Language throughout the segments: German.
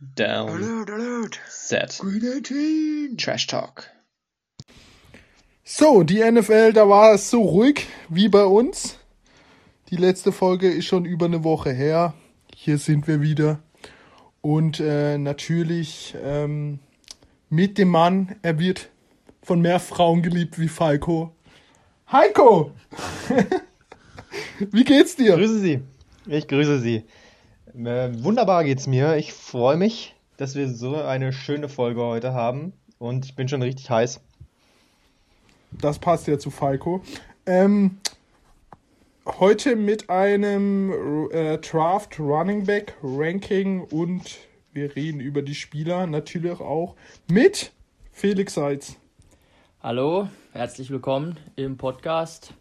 Down. Alert, alert. Set. Green 18. Trash Talk. So, die NFL, da war es so ruhig wie bei uns. Die letzte Folge ist schon über eine Woche her. Hier sind wir wieder. Und äh, natürlich ähm, mit dem Mann, er wird von mehr Frauen geliebt wie Falco. Heiko! wie geht's dir? Grüße Sie. Ich grüße Sie. Äh, wunderbar geht's mir. Ich freue mich, dass wir so eine schöne Folge heute haben. Und ich bin schon richtig heiß. Das passt ja zu Falco. Ähm, heute mit einem äh, Draft Running Back Ranking und wir reden über die Spieler natürlich auch mit Felix Seitz. Hallo, herzlich willkommen im Podcast.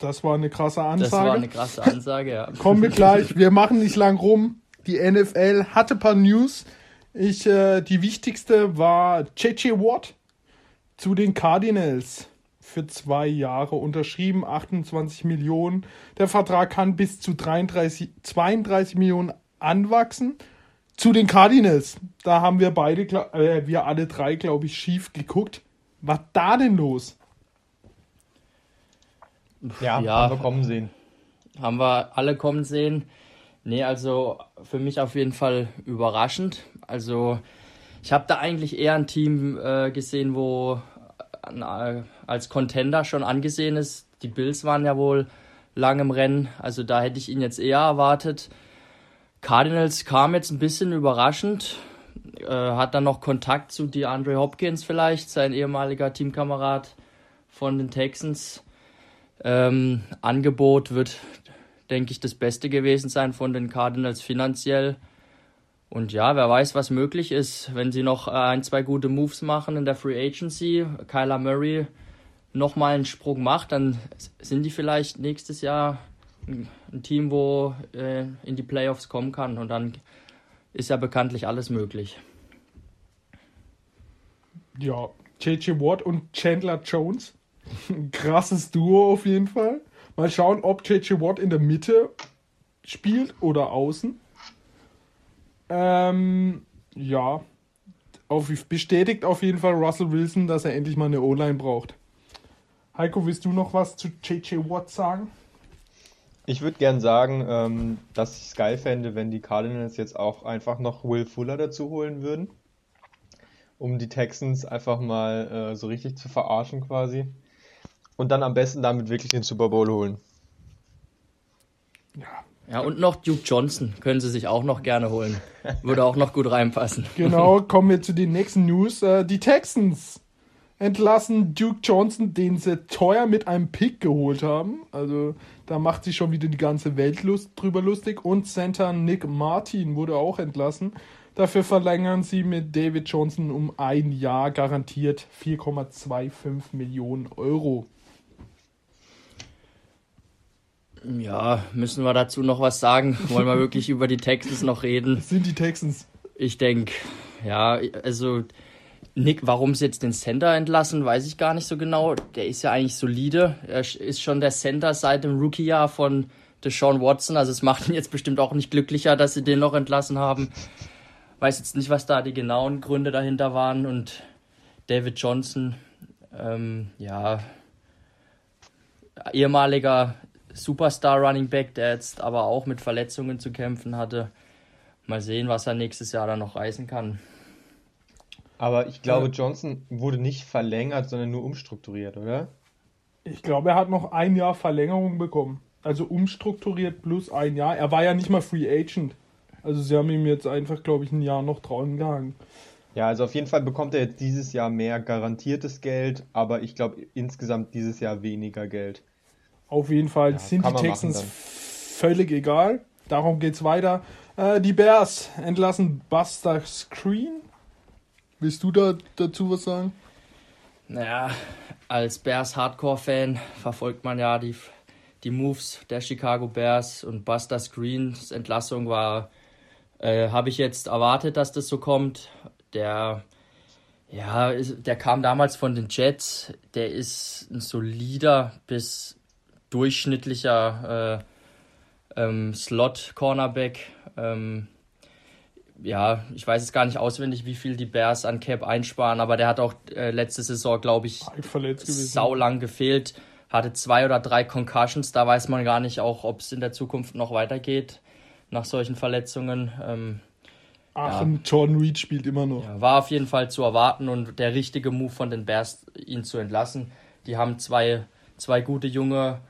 Das war eine krasse Ansage. Das war eine krasse Ansage, ja. Kommen wir gleich. Wir machen nicht lang rum. Die NFL hatte ein paar News. Ich, äh, die wichtigste war JJ Watt zu den Cardinals für zwei Jahre unterschrieben, 28 Millionen. Der Vertrag kann bis zu 33, 32 Millionen anwachsen. Zu den Cardinals, da haben wir beide, äh, wir alle drei, glaube ich, schief geguckt. Was da denn los? Ja, Ja. haben wir kommen sehen. Haben wir alle kommen sehen. Nee, also für mich auf jeden Fall überraschend. Also ich habe da eigentlich eher ein Team äh, gesehen, wo äh, als Contender schon angesehen ist. Die Bills waren ja wohl lang im Rennen, also da hätte ich ihn jetzt eher erwartet. Cardinals kam jetzt ein bisschen überraschend, äh, hat dann noch Kontakt zu DeAndre Hopkins vielleicht, sein ehemaliger Teamkamerad von den Texans. Ähm, Angebot wird, denke ich, das Beste gewesen sein von den Cardinals finanziell. Und ja, wer weiß, was möglich ist, wenn sie noch äh, ein, zwei gute Moves machen in der Free Agency, Kyler Murray nochmal einen Sprung macht, dann sind die vielleicht nächstes Jahr ein, Team, wo äh, in die Playoffs kommen kann. Und dann ist ja bekanntlich alles möglich. Ja, JJ Watt und Chandler Jones. Ein krasses Duo auf jeden Fall. Mal schauen, ob JJ Watt in der Mitte spielt oder außen. Ähm, ja. Auf, bestätigt auf jeden Fall Russell Wilson, dass er endlich mal eine O-Line braucht. Heiko, willst du noch was zu JJ Watt sagen? Ich würde gern sagen, ähm, dass ich es geil fände, wenn die Cardinals jetzt auch einfach noch Will Fuller dazu holen würden. Um die Texans einfach mal äh, so richtig zu verarschen quasi. Und dann am besten damit wirklich den Super Bowl holen. Ja, und noch Duke Johnson können sie sich auch noch gerne holen. Würde auch noch gut reinpassen. Genau, kommen wir zu den nächsten News. Äh, die Texans entlassen Duke Johnson, den sie teuer mit einem Pick geholt haben. Also da macht sich schon wieder die ganze Welt lust, drüber lustig. Und Center Nick Martin wurde auch entlassen. Dafür verlängern sie mit David Johnson um ein Jahr garantiert 4,25 Millionen Euro. Ja, müssen wir dazu noch was sagen? Wollen wir wirklich über die Texans noch reden? Das sind die Texans. Ich denke, ja, also Nick, warum sie jetzt den Center entlassen, weiß ich gar nicht so genau. Der ist ja eigentlich solide. Er ist schon der Center seit dem Rookie-Jahr von Deshaun Watson. Also es macht ihn jetzt bestimmt auch nicht glücklicher, dass sie den noch entlassen haben. Weiß jetzt nicht, was da die genauen Gründe dahinter waren. Und David Johnson, ähm, ja, ehemaliger Superstar Running Back, der jetzt aber auch mit Verletzungen zu kämpfen hatte. Mal sehen, was er nächstes Jahr dann noch reißen kann. Aber ich glaube, Ja. Johnson wurde nicht verlängert, sondern nur umstrukturiert, oder? Ich glaube, er hat noch ein Jahr Verlängerung bekommen. Also umstrukturiert plus ein Jahr. Er war ja nicht mal Free Agent. Also sie haben ihm jetzt einfach, glaube ich, ein Jahr noch dran gehangen. Ja, also auf jeden Fall bekommt er jetzt dieses Jahr mehr garantiertes Geld, aber ich glaube insgesamt dieses Jahr weniger Geld. Auf jeden Fall Ja, sind die Texans völlig egal. Darum geht's weiter. Äh, die Bears entlassen Buster Screen. Willst du da dazu was sagen? Naja, als Bears Hardcore-Fan verfolgt man ja die, die Moves der Chicago Bears und Buster Screens Entlassung war, äh, habe ich jetzt erwartet, dass das so kommt. Der, ja, ist, der kam damals von den Jets. Der ist ein solider bis durchschnittlicher äh, ähm, Slot-Cornerback. Ähm, ja, ich weiß jetzt gar nicht auswendig, wie viel die Bears an Cap einsparen, aber der hat auch äh, letzte Saison, glaube ich, saulang gefehlt. Hatte zwei oder drei Concussions, da weiß man gar nicht auch, ob es in der Zukunft noch weitergeht nach solchen Verletzungen. Ähm, Ach, und Jordan Reed spielt immer noch. ja, war auf jeden Fall zu erwarten und der richtige Move von den Bears, ihn zu entlassen. Die haben zwei, zwei gute junge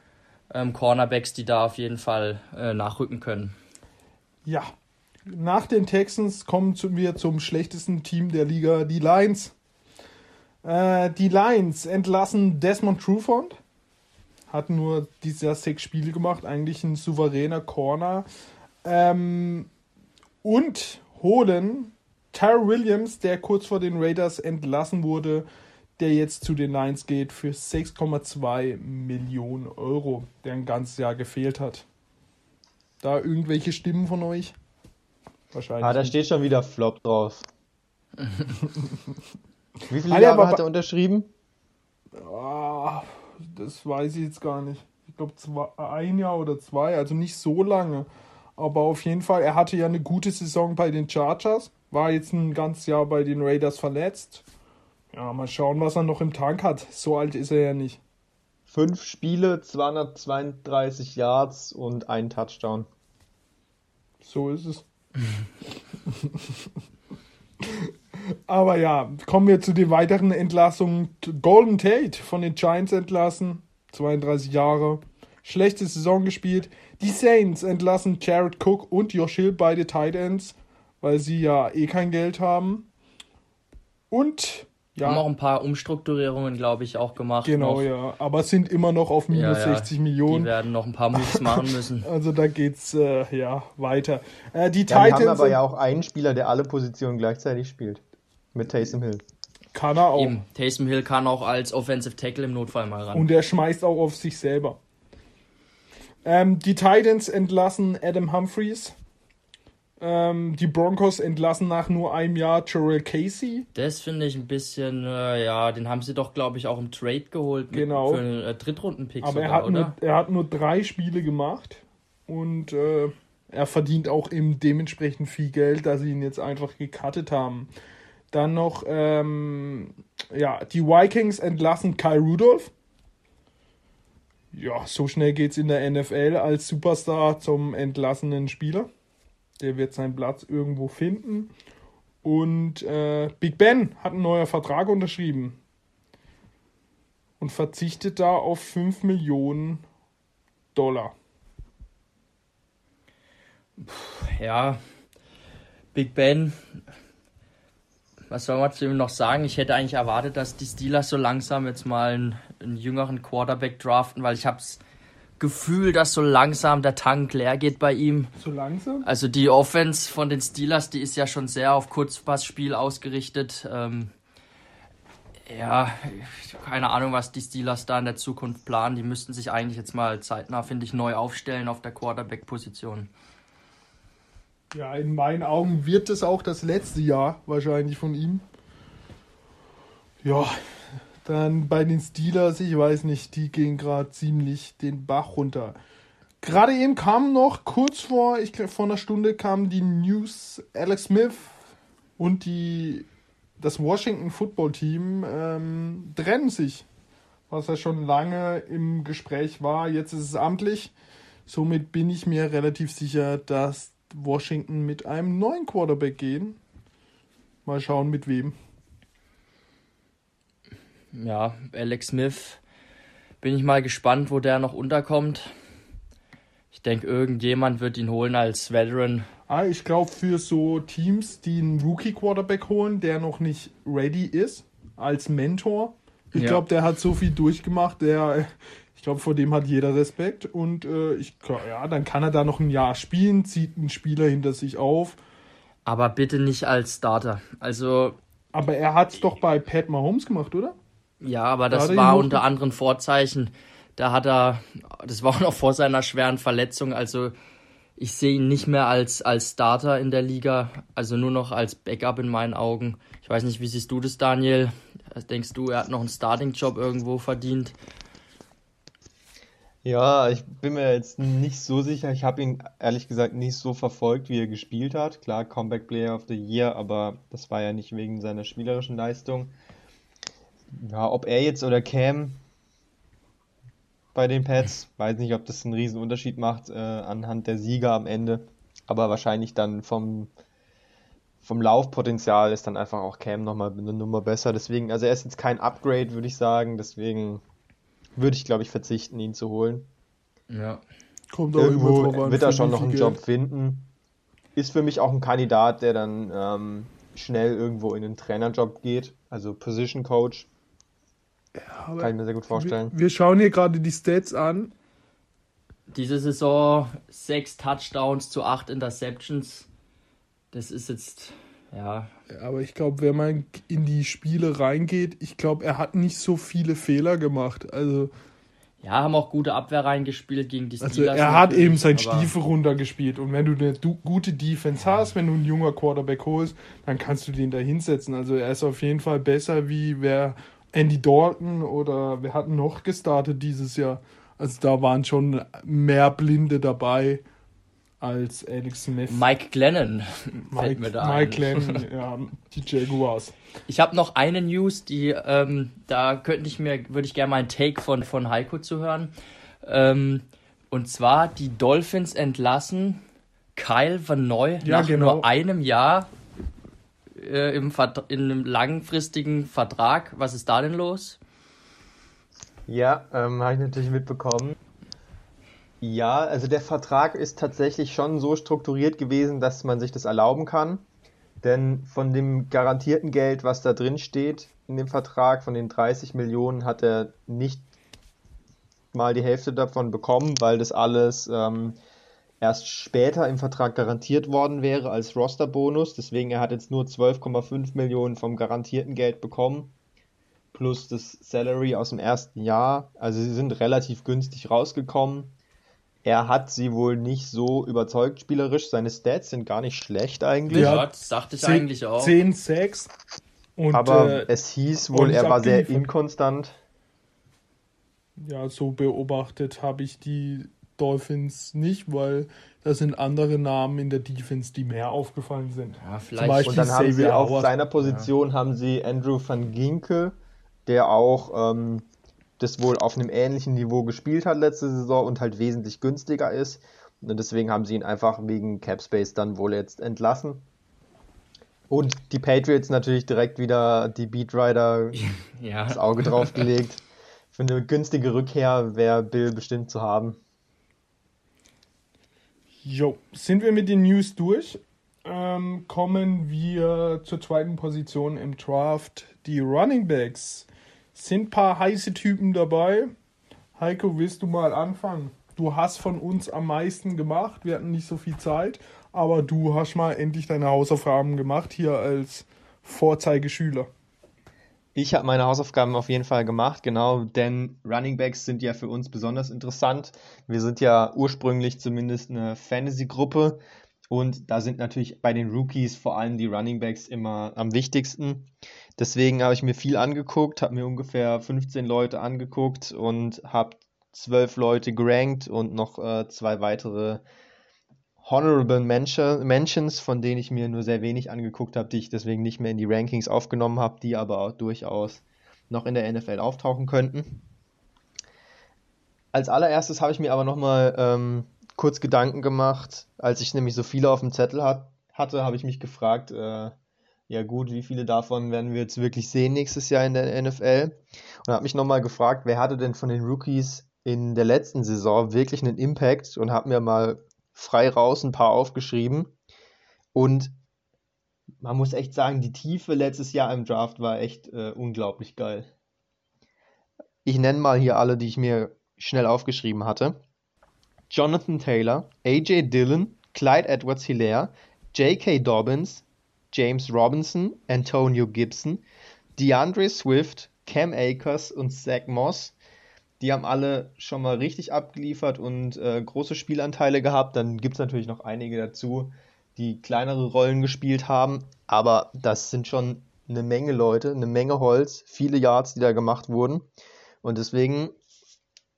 ähm, Cornerbacks, die da auf jeden Fall äh, nachrücken können. Ja. Nach den Texans kommen wir zum schlechtesten Team der Liga, die Lions. Äh, die Lions entlassen Desmond Trufant. Hat nur dieses Jahr sechs Spiele gemacht, eigentlich ein souveräner Corner. Ähm, und holen Tyrell Williams, der kurz vor den Raiders entlassen wurde, der jetzt zu den Lions geht für 6,2 Millionen Euro, der ein ganzes Jahr gefehlt hat. Da irgendwelche Stimmen von euch? Wahrscheinlich. Ah, da steht schon wieder Flop drauf. Wie viele Ah, ja, Jahre hat er unterschrieben? Ah, das weiß ich jetzt gar nicht. Ich glaube ein Jahr oder zwei, also nicht so lange. Aber auf jeden Fall, er hatte ja eine gute Saison bei den Chargers, war jetzt ein ganzes Jahr bei den Raiders verletzt. Ja, mal schauen, was er noch im Tank hat. So alt ist er ja nicht. Fünf Spiele, 232 Yards und ein Touchdown. So ist es. Aber ja, kommen wir zu den weiteren Entlassungen. Golden Tate von den Giants entlassen, 32 Jahre, schlechte Saison gespielt. Die Saints entlassen Jared Cook und Josh Hill, beide Tight Ends, weil sie ja eh kein Geld haben. Und Haben auch ja, ein paar Umstrukturierungen, glaube ich, auch gemacht. genau, noch. ja, aber sind immer noch auf minus Ja, ja. 60 Die Millionen. werden noch ein paar Moves machen müssen. Also da geht's äh, ja weiter. Äh, die Ja, Titans haben aber sind- ja auch einen Spieler, der alle Positionen gleichzeitig spielt. Mit Taysom Hill. kann er auch. Eben, Taysom Hill kann auch als Offensive Tackle im Notfall mal ran. Und er schmeißt auch auf sich selber. Ähm, die Titans entlassen Adam Humphreys. Ähm, die Broncos entlassen nach nur einem Jahr Jarrell Casey. das finde ich ein bisschen, äh, ja, den haben sie doch, glaube ich, auch im Trade geholt. mit- Genau. Für einen äh, Drittrunden-Pick Aber er sogar, hat, oder? nur, er hat nur drei Spiele gemacht. Und äh, er verdient auch eben dementsprechend viel Geld, dass sie ihn jetzt einfach gecuttet haben. Dann noch, ähm, ja, die Vikings entlassen Kai Rudolph. Ja, so schnell geht's in der NFL als Superstar zum entlassenen Spieler. Der wird seinen Platz irgendwo finden. Und äh, Big Ben hat einen neuen Vertrag unterschrieben. Und verzichtet da auf 5 Millionen Dollar. Ja, Big Ben. Was soll man zu ihm noch sagen? Ich hätte eigentlich erwartet, dass die Steelers so langsam jetzt mal einen, einen jüngeren Quarterback draften, weil ich habe das Gefühl, dass so langsam der Tank leer geht bei ihm. So langsam? Also die Offense von den Steelers, die ist ja schon sehr auf Kurzpassspiel ausgerichtet. Ähm, ja, keine Ahnung, was die Steelers da in der Zukunft planen. Die müssten sich eigentlich jetzt mal zeitnah, finde ich, neu aufstellen auf der Quarterback-Position. Ja, in meinen Augen wird es auch das letzte Jahr wahrscheinlich von ihm. Ja, dann bei den Steelers, ich weiß nicht, die gehen gerade ziemlich den Bach runter. Gerade eben kam noch kurz vor, ich vor einer Stunde kam die News, Alex Smith und die das Washington Football Team ähm, trennen sich, was ja schon lange im Gespräch war. Jetzt ist es amtlich. Somit bin ich mir relativ sicher, dass Washington mit einem neuen Quarterback gehen. Mal schauen, mit wem. Ja, Alex Smith, bin ich mal gespannt, wo der noch unterkommt. Ich denke, irgendjemand wird ihn holen als Veteran. Ah, ich glaube, für so Teams, die einen Rookie-Quarterback holen, der noch nicht ready ist, als Mentor. Ich Ja. glaube, der hat so viel durchgemacht, der, ich glaube, vor dem hat jeder Respekt. Und äh, ich, ja, dann kann er da noch ein Jahr spielen, zieht einen Spieler hinter sich auf. Aber bitte nicht als Starter. Also, Aber er hat es doch bei Pat Mahomes gemacht, oder? Ja, aber Da das er war unter anderen Vorzeichen. Da hat er, das war auch noch vor seiner schweren Verletzung. Also, ich sehe ihn nicht mehr als, als Starter in der Liga. Also nur noch als Backup in meinen Augen. Ich weiß nicht, wie siehst du das, Daniel? Denkst du, er hat noch einen Starting-Job irgendwo verdient? Ja, ich bin mir jetzt nicht so sicher. Ich habe ihn ehrlich gesagt nicht so verfolgt, wie er gespielt hat. Klar, Comeback Player of the Year, aber das war ja nicht wegen seiner spielerischen Leistung. Ja, ob er jetzt oder Cam bei den Pets, weiß nicht, ob das einen riesen Unterschied macht äh, anhand der Sieger am Ende, aber wahrscheinlich dann vom, vom Laufpotenzial ist dann einfach auch Cam nochmal eine Nummer besser. Deswegen, also er ist jetzt kein Upgrade, würde ich sagen, deswegen würde ich, glaube ich, verzichten, ihn zu holen. Ja. Kommt Irgendwo wird er schon noch einen. Job finden. Ist für mich auch ein Kandidat, der dann ähm, schnell irgendwo in den Trainerjob geht, also Position Coach. Aber Kann ich mir sehr gut vorstellen. Wir, wir schauen hier gerade die Stats an. Diese Saison sechs Touchdowns zu acht Interceptions. Das ist jetzt, ja, Aber ich glaube, wenn man in die Spiele reingeht, ich glaube, er hat nicht so viele Fehler gemacht. Also, ja, haben auch gute Abwehr reingespielt gegen die also Steelers. er hat eben sein Stiefel runtergespielt. Und wenn du eine du gute Defense hast, wenn du einen junger Quarterback holst, dann kannst du den da hinsetzen. Also er ist auf jeden Fall besser wie wer Andy Dalton oder wer hat noch gestartet dieses Jahr. Also da waren schon mehr Blinde dabei als Alex Smith. Mike Glennon fällt Mike, mir da Mike ein. Glenn, ja, die Jaguars. Ich habe noch eine News, die ähm, da könnte ich mir, würde ich gerne mal einen Take von, von Heiko zu hören. Ähm, und zwar die Dolphins entlassen Kyle Van Noy Ja, nach genau. nur einem Jahr äh, im in einem langfristigen Vertrag. Was ist da denn los? Ja, ähm, habe ich natürlich mitbekommen. Ja, also der Vertrag ist tatsächlich schon so strukturiert gewesen, dass man sich das erlauben kann. Denn von dem garantierten Geld, was da drin steht in dem Vertrag, von den 30 Millionen, hat er nicht mal die Hälfte davon bekommen, weil das alles ähm, erst später im Vertrag garantiert worden wäre als Rosterbonus. Deswegen er hat jetzt nur 12,5 Millionen vom garantierten Geld bekommen plus das Salary aus dem ersten Jahr. Also sie sind relativ günstig rausgekommen. Er hat sie wohl nicht so überzeugt spielerisch. Seine Stats sind gar nicht schlecht eigentlich. Ja, das dachte ich eigentlich auch. 10 Sacks. Und aber äh, es hieß wohl, er war sehr inkonstant. ja, so beobachtet habe ich die Dolphins nicht, weil da sind andere Namen in der Defense, die mehr aufgefallen sind. Ja, Zum vielleicht. Beispiel Und dann haben sie Xavier auf Howard. seiner Position haben sie Andrew van Ginkel, der auch ähm, das wohl auf einem ähnlichen Niveau gespielt hat letzte Saison und halt wesentlich günstiger ist. Und deswegen haben sie ihn einfach wegen Cap Space dann wohl jetzt entlassen. Und die Patriots natürlich direkt wieder die Beatrider ja. das Auge drauf gelegt. Für eine günstige Rückkehr wäre Bill bestimmt zu haben. Jo, sind wir mit den News durch? Ähm, kommen wir zur zweiten Position im Draft. Die Running Backs. Sind ein paar heiße Typen dabei. Heiko, willst du mal anfangen? Du hast von uns am meisten gemacht. Wir hatten nicht so viel Zeit, aber du hast mal endlich deine Hausaufgaben gemacht hier als Vorzeigeschüler. Ich habe meine Hausaufgaben auf jeden Fall gemacht, genau, denn Running Backs sind ja für uns besonders interessant. Wir sind ja ursprünglich zumindest eine Fantasy-Gruppe und da sind natürlich bei den Rookies vor allem die Running Backs immer am wichtigsten. Deswegen habe ich mir viel angeguckt, habe mir ungefähr 15 Leute angeguckt und habe 12 Leute gerankt und noch äh, zwei weitere Honorable Mention, Mentions, von denen ich mir nur sehr wenig angeguckt habe, die ich deswegen nicht mehr in die Rankings aufgenommen habe, die aber durchaus noch in der NFL auftauchen könnten. Als allererstes habe ich mir aber nochmal ähm, kurz Gedanken gemacht, als ich nämlich so viele auf dem Zettel hat, hatte, habe ich mich gefragt, äh, ja gut, wie viele davon werden wir jetzt wirklich sehen nächstes Jahr in der NFL? Und habe mich nochmal gefragt, wer hatte denn von den Rookies in der letzten Saison wirklich einen Impact und habe mir mal frei raus ein paar aufgeschrieben. Und man muss echt sagen, die Tiefe letztes Jahr im Draft war echt äh, unglaublich geil. Ich nenne mal hier alle, die ich mir schnell aufgeschrieben hatte. Jonathan Taylor, AJ Dillon, Clyde Edwards Hilaire, J.K. Dobbins, James Robinson, Antonio Gibson, DeAndre Swift, Cam Akers und Zach Moss. Die haben alle schon mal richtig abgeliefert und äh, große Spielanteile gehabt. Dann gibt es natürlich noch einige dazu, die kleinere Rollen gespielt haben. Aber das sind schon eine Menge Leute, eine Menge Holz, viele Yards, die da gemacht wurden. Und deswegen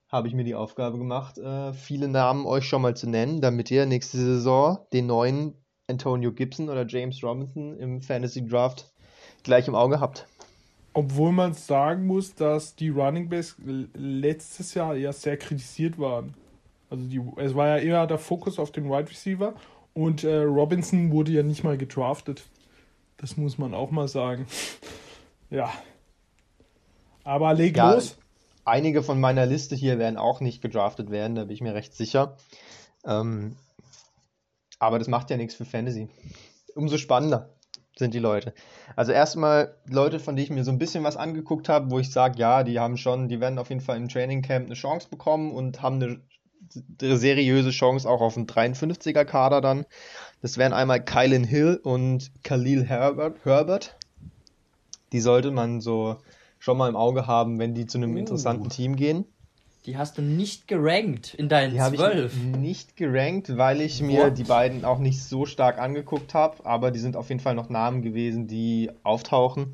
habe ich mir die Aufgabe gemacht, äh, viele Namen euch schon mal zu nennen, damit ihr nächste Saison den neuen Antonio Gibson oder James Robinson im Fantasy Draft gleich im Auge habt. Obwohl man sagen muss, dass die Running Backs letztes Jahr eher sehr kritisiert waren. Also die, es war ja eher der Fokus auf den Wide Receiver und äh, Robinson wurde ja nicht mal gedraftet. Das muss man auch mal sagen. ja. Aber leg ja, los. Einige von meiner Liste hier werden auch nicht gedraftet werden, da bin ich mir recht sicher. Ähm, aber das macht ja nichts für Fantasy. Umso spannender sind die Leute. Also erstmal Leute, von denen ich mir so ein bisschen was angeguckt habe, wo ich sage, ja, die haben schon, die werden auf jeden Fall im Training Camp eine Chance bekommen und haben eine, eine seriöse Chance auch auf einen 53er Kader dann. Das wären einmal Kylan Hill und Khalil Herbert. Herbert. Die sollte man so schon mal im Auge haben, wenn die zu einem uh. interessanten Team gehen. Die hast du nicht gerankt in deinen die zwölf. Ich nicht gerankt, weil ich mir What? die beiden auch nicht so stark angeguckt habe, aber die sind auf jeden Fall noch Namen gewesen, die auftauchen.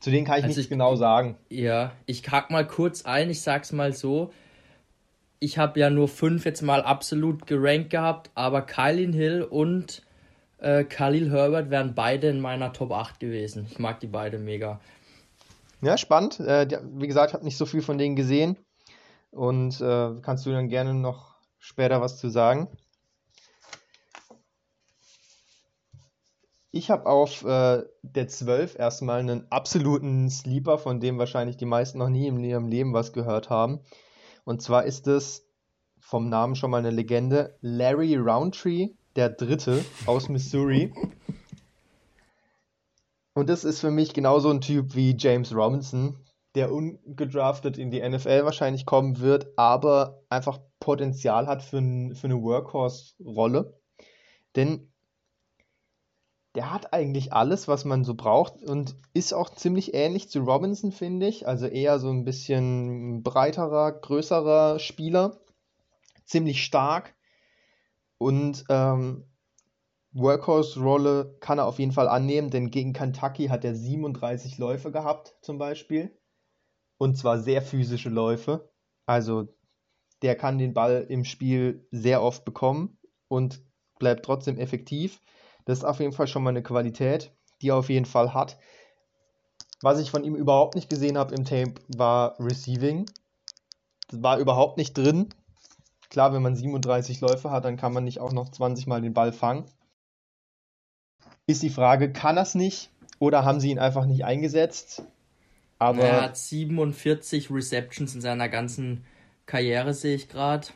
Zu denen kann ich also nicht genau sagen. Ja, ich hack mal kurz ein, ich sag's mal so. Ich habe ja nur fünf jetzt mal absolut gerankt gehabt, aber Kylin Hill und äh, Khalil Herbert wären beide in meiner Top 8 gewesen. Ich mag die beide mega. Ja, spannend. Äh, wie gesagt, ich habe nicht so viel von denen gesehen. Und äh, kannst du dann gerne noch später was zu sagen? Ich habe auf äh, der 12 erstmal einen absoluten Sleeper, von dem wahrscheinlich die meisten noch nie in ihrem Leben was gehört haben. Und zwar ist es vom Namen schon mal eine Legende, Larry Roundtree, der Dritte aus Missouri. Und das ist für mich genauso ein Typ wie James Robinson, der ungedraftet in die NFL wahrscheinlich kommen wird, aber einfach Potenzial hat für, für eine Workhorse-Rolle. Denn der hat eigentlich alles, was man so braucht und ist auch ziemlich ähnlich zu Robinson, finde ich. Also eher so ein bisschen breiterer, größerer Spieler. Ziemlich stark. Und ähm, Workhorse-Rolle kann er auf jeden Fall annehmen, denn gegen Kentucky hat er 37 Läufe gehabt, zum Beispiel. Und zwar sehr physische Läufe. Also der kann den Ball im Spiel sehr oft bekommen und bleibt trotzdem effektiv. Das ist auf jeden Fall schon mal eine Qualität, die er auf jeden Fall hat. Was ich von ihm überhaupt nicht gesehen habe im Tape war Receiving. Das war überhaupt nicht drin. Klar, wenn man 37 Läufe hat, dann kann man nicht auch noch 20 Mal den Ball fangen. Ist die Frage, kann er es nicht oder haben sie ihn einfach nicht eingesetzt? Aber er hat 47 Receptions in seiner ganzen Karriere, sehe ich gerade.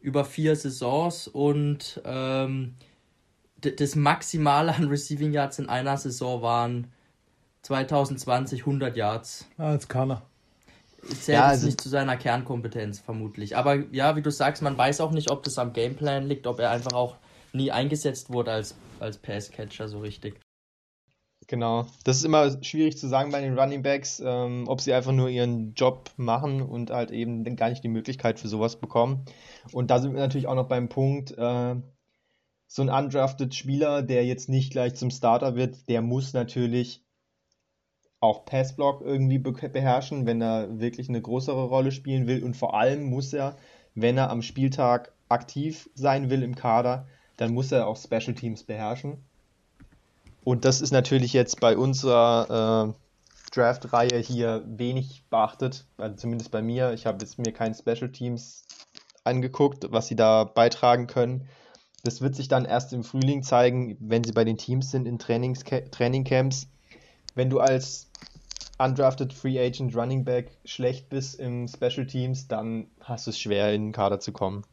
Über vier Saisons und ähm, das Maximale an Receiving Yards in einer Saison waren 2020 100 Yards. Ah, jetzt kann er. Zählt ja, also nicht zu seiner Kernkompetenz, vermutlich. Aber ja, wie du sagst, man weiß auch nicht, ob das am Gameplan liegt, ob er einfach auch nie eingesetzt wurde als, als Passcatcher so richtig. Genau, das ist immer schwierig zu sagen bei den Running Backs, ähm, ob sie einfach nur ihren Job machen und halt eben gar nicht die Möglichkeit für sowas bekommen. Und da sind wir natürlich auch noch beim Punkt, äh, so ein undrafted Spieler, der jetzt nicht gleich zum Starter wird, der muss natürlich auch Passblock irgendwie beherrschen, wenn er wirklich eine größere Rolle spielen will. Und vor allem muss er, wenn er am Spieltag aktiv sein will im Kader, dann muss er auch Special Teams beherrschen. Und das ist natürlich jetzt bei unserer äh, Draft-Reihe hier wenig beachtet, also zumindest bei mir. Ich habe jetzt mir kein Special Teams angeguckt, was sie da beitragen können. Das wird sich dann erst im Frühling zeigen, wenn sie bei den Teams sind in Trainings Trainingcamps. Wenn du als undrafted Free Agent Running Back schlecht bist im Special Teams, dann hast du es schwer in den Kader zu kommen.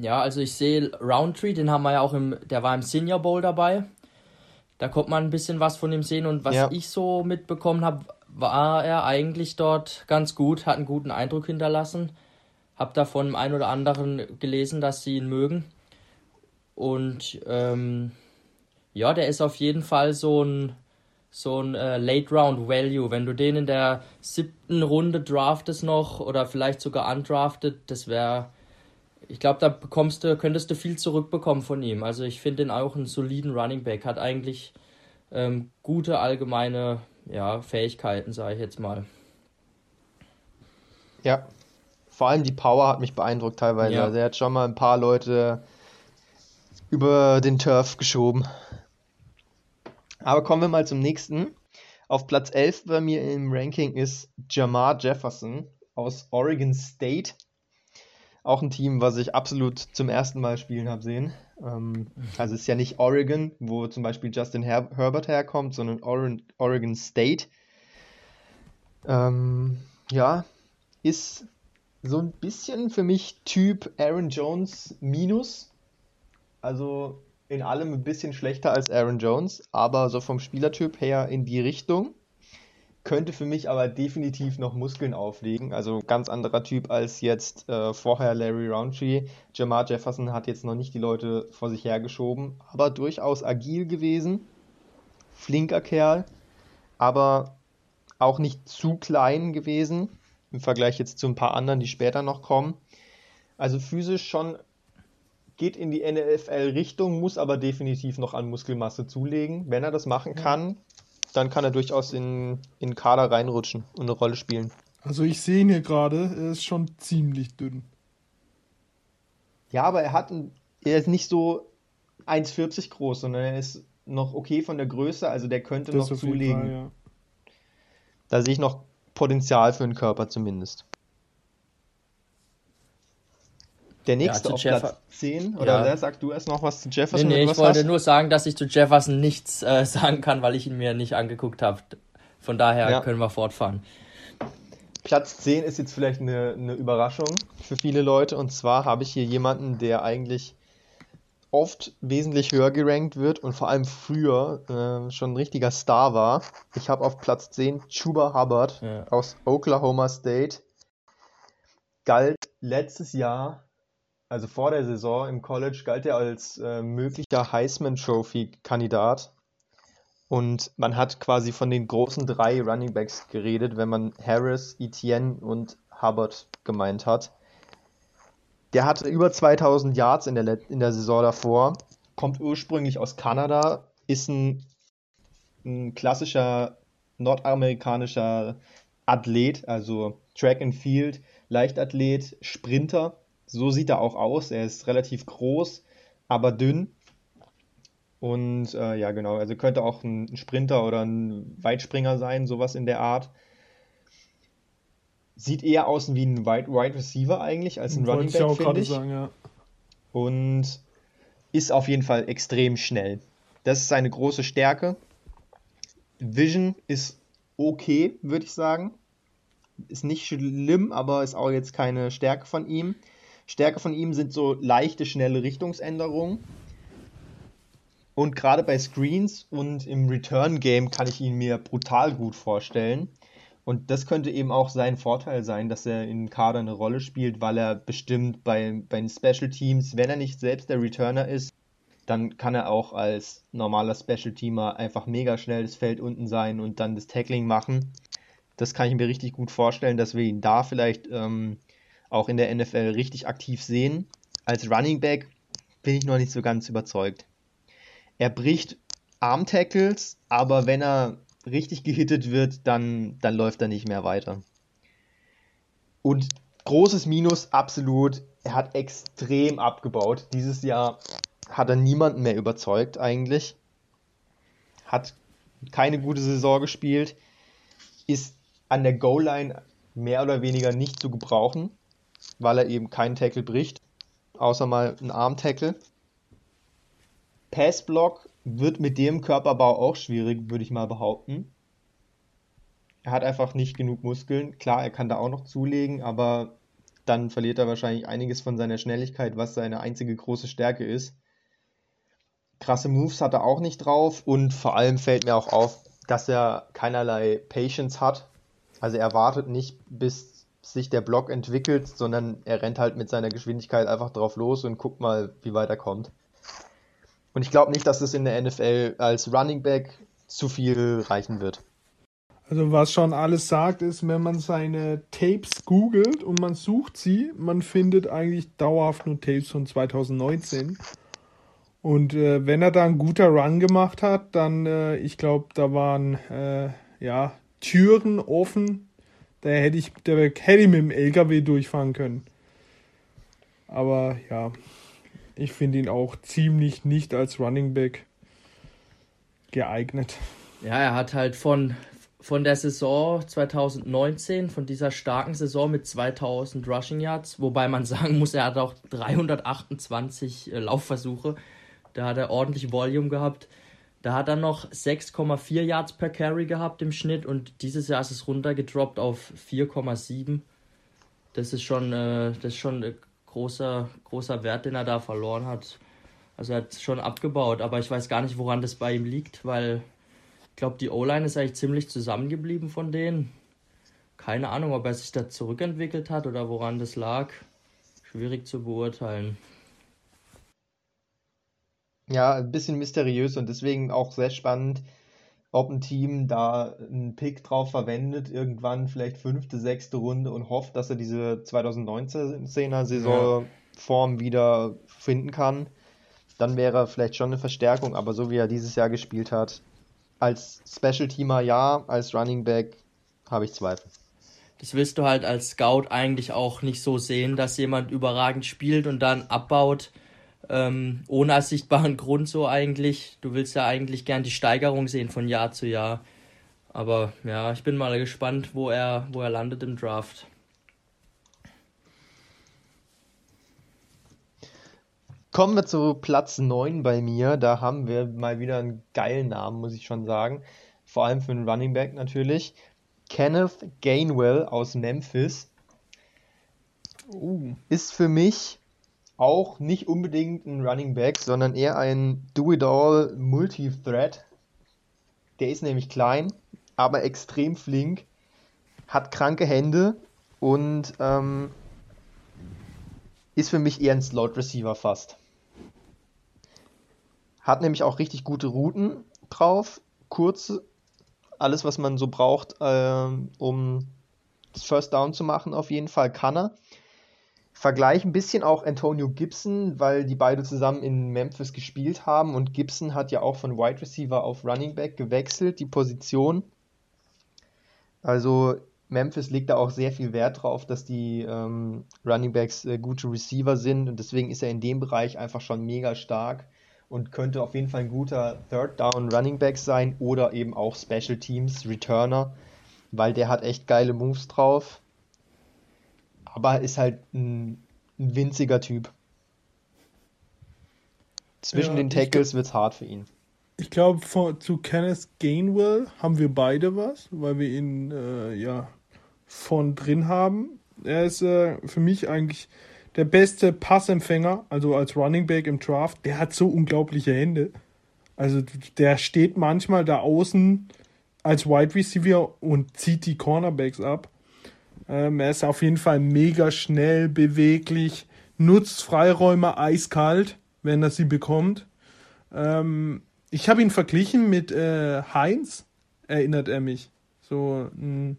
Ja, also ich sehe Roundtree, den haben wir ja auch im, der war im Senior Bowl dabei. Da kommt man ein bisschen was von ihm sehen und was ja. ich so mitbekommen habe, war er eigentlich dort ganz gut, hat einen guten Eindruck hinterlassen. Hab da von einem oder anderen gelesen, dass sie ihn mögen. Und ähm, ja, der ist auf jeden Fall so ein, so ein äh, Late Round Value. Wenn du den in der siebten Runde draftest noch oder vielleicht sogar undrafted, das wäre ich glaube, da bekommst du, könntest du viel zurückbekommen von ihm. Also ich finde ihn auch einen soliden Running Back, hat eigentlich ähm, gute allgemeine ja, Fähigkeiten, sage ich jetzt mal. Ja. Vor allem die Power hat mich beeindruckt teilweise. Ja. Also er hat schon mal ein paar Leute über den Turf geschoben. Aber kommen wir mal zum nächsten. Auf Platz 11 bei mir im Ranking ist Jamar Jefferson aus Oregon State. Auch ein Team, was ich absolut zum ersten Mal spielen habe sehen. Ähm, also es ist ja nicht Oregon, wo zum Beispiel Justin Her Herbert herkommt, sondern Oregon, Oregon State. Ähm, ja, ist so ein bisschen für mich Typ Aaron Jones minus. Also in allem ein bisschen schlechter als Aaron Jones, aber so vom Spielertyp her in die Richtung. Könnte für mich aber definitiv noch Muskeln auflegen. Also ganz anderer Typ als jetzt äh, vorher Larry Roundtree. Jamar Jefferson hat jetzt noch nicht die Leute vor sich hergeschoben, aber durchaus agil gewesen. Flinker Kerl, aber auch nicht zu klein gewesen im Vergleich jetzt zu ein paar anderen, die später noch kommen. Also physisch schon geht in die NFL-Richtung, muss aber definitiv noch an Muskelmasse zulegen. Wenn er das machen kann, dann kann er durchaus in, in den Kader reinrutschen und eine Rolle spielen. Also ich sehe ihn hier gerade, er ist schon ziemlich dünn. Ja, aber er hat ein, er ist nicht so 1,40 groß, sondern er ist noch okay von der Größe, also der könnte Das noch zulegen. Fall, ja. Da sehe ich noch Potenzial für den Körper zumindest. Der nächste zu auf Jeffer- Platz 10, oder Ja. wer sagt du erst noch was zu Nee, Jefferson, nee, du ich wollte hast? nur sagen, dass ich zu Jefferson nichts äh, sagen kann, weil ich ihn mir nicht angeguckt habe. Von daher Ja. können wir fortfahren. Platz 10 ist jetzt vielleicht eine, eine Überraschung für viele Leute. Und zwar habe ich hier jemanden, der eigentlich oft wesentlich höher gerankt wird und vor allem früher äh, schon ein richtiger Star war. Ich habe auf Platz 10 Chuba Hubbard Ja. aus Oklahoma State. Galt letztes Jahr, also vor der Saison im College, galt er als äh, möglicher Heisman Trophy Kandidat. Und man hat quasi von den großen drei Running Backs geredet, wenn man Harris, Etienne und Hubbard gemeint hat. Der hatte über 2000 Yards in der, Let- in der Saison davor, kommt ursprünglich aus Kanada, ist ein, ein klassischer nordamerikanischer Athlet, also Track and Field, Leichtathlet, Sprinter. So sieht er auch aus. Er ist relativ groß, aber dünn. Und äh, ja, genau, also könnte auch ein Sprinter oder ein Weitspringer sein, sowas in der Art. Sieht eher aus wie ein Wide, Wide Receiver eigentlich, als ein Wollte Running ich Back, auch finde ich. sagen, ja. Und ist auf jeden Fall extrem schnell. Das ist seine große Stärke. Vision ist okay, würde ich sagen. Ist nicht schlimm, aber ist auch jetzt keine Stärke von ihm. Stärke von ihm sind so leichte, schnelle Richtungsänderungen. Und gerade bei Screens und im Return-Game kann ich ihn mir brutal gut vorstellen. Und das könnte eben auch sein Vorteil sein, dass er in Kader eine Rolle spielt, weil er bestimmt bei, bei den Special Teams, wenn er nicht selbst der Returner ist, dann kann er auch als normaler Special Teamer einfach mega schnell das Feld unten sein und dann das Tackling machen. Das kann ich mir richtig gut vorstellen, dass wir ihn da vielleicht ähm, auch in der NFL richtig aktiv sehen. Als Running Back bin ich noch nicht so ganz überzeugt. Er bricht Arm-Tackles, aber wenn er richtig gehittet wird, dann, dann läuft er nicht mehr weiter. Und großes Minus, absolut. Er hat extrem abgebaut. Dieses Jahr hat er niemanden mehr überzeugt, eigentlich. Hat keine gute Saison gespielt. Ist an der Goal-Line mehr oder weniger nicht zu gebrauchen, weil er eben keinen Tackle bricht. Außer mal einen Arm-Tackle. Passblock wird mit dem Körperbau auch schwierig, würde ich mal behaupten. Er hat einfach nicht genug Muskeln. Klar, er kann da auch noch zulegen, aber dann verliert er wahrscheinlich einiges von seiner Schnelligkeit, was seine einzige große Stärke ist. Krasse Moves hat er auch nicht drauf und vor allem fällt mir auch auf, dass er keinerlei Patience hat. Also er wartet nicht, bis sich der Block entwickelt, sondern er rennt halt mit seiner Geschwindigkeit einfach drauf los und guckt mal, wie weit er kommt. Und ich glaube nicht, dass es in der NFL als Running Back zu viel reichen wird. Also was schon alles sagt, ist, wenn man seine Tapes googelt und man sucht sie, man findet eigentlich dauerhaft nur Tapes von 2019. Und äh, wenn er da ein guter Run gemacht hat, dann, äh, ich glaube, da waren äh, ja Türen offen, Da hätte ich, da hätte ich mit dem LKW durchfahren können. Aber ja, ich finde ihn auch ziemlich nicht als Running Back geeignet. Ja, er hat halt von, von der Saison 2019, von dieser starken Saison mit 2000 Rushing Yards, wobei man sagen muss, er hat auch 328 äh, Laufversuche. Da hat er ordentlich Volume gehabt. Da hat er noch 6,4 Yards per Carry gehabt im Schnitt und dieses Jahr ist es runtergedroppt auf 4,7. Das ist schon, äh, das ist schon ein großer, großer Wert, den er da verloren hat. Also er hat schon abgebaut, aber ich weiß gar nicht, woran das bei ihm liegt, weil ich glaube, die O-Line ist eigentlich ziemlich zusammengeblieben von denen. Keine Ahnung, ob er sich da zurückentwickelt hat oder woran das lag. Schwierig zu beurteilen. Ja, ein bisschen mysteriös und deswegen auch sehr spannend, ob ein Team da einen Pick drauf verwendet, irgendwann vielleicht fünfte, sechste Runde und hofft, dass er diese 2019er Saisonform wieder finden kann. Dann wäre er vielleicht schon eine Verstärkung, aber so wie er dieses Jahr gespielt hat, als Special Teamer ja, als Running Back habe ich Zweifel. Das willst du halt als Scout eigentlich auch nicht so sehen, dass jemand überragend spielt und dann abbaut ähm, ohne ersichtbaren Grund so eigentlich. Du willst ja eigentlich gern die Steigerung sehen von Jahr zu Jahr. Aber ja, ich bin mal gespannt, wo er, wo er landet im Draft. Kommen wir zu Platz 9 bei mir. Da haben wir mal wieder einen geilen Namen, muss ich schon sagen. Vor allem für einen Running Back natürlich. Kenneth Gainwell aus Memphis. Uh. Ist für mich auch nicht unbedingt ein Running Back, sondern eher ein Do-It-All Multi-Threat. Der ist nämlich klein, aber extrem flink, hat kranke Hände und ähm, ist für mich eher ein Slot-Receiver fast. Hat nämlich auch richtig gute Routen drauf, kurze, alles was man so braucht, äh, um das First Down zu machen, auf jeden Fall kann er. Vergleich ein bisschen auch Antonio Gibson, weil die beide zusammen in Memphis gespielt haben und Gibson hat ja auch von Wide Receiver auf Running Back gewechselt, die Position. Also Memphis legt da auch sehr viel Wert drauf, dass die ähm, Running Backs äh, gute Receiver sind und deswegen ist er in dem Bereich einfach schon mega stark und könnte auf jeden Fall ein guter Third Down Running Back sein oder eben auch Special Teams Returner, weil der hat echt geile Moves drauf aber ist halt ein, ein winziger Typ. Zwischen Ja, den Tackles wird's hart für ihn. Ich glaube, zu Kenneth Gainwell haben wir beide was, weil wir ihn äh, ja von drin haben. Er ist äh, für mich eigentlich der beste Passempfänger, also als Running Back im Draft. Der hat so unglaubliche Hände. Also der steht manchmal da außen als Wide Receiver und zieht die Cornerbacks ab. Ähm, er ist auf jeden Fall mega schnell, beweglich, nutzt Freiräume eiskalt, wenn er sie bekommt. Ähm, ich habe ihn verglichen mit äh, Heinz, erinnert er mich. So ein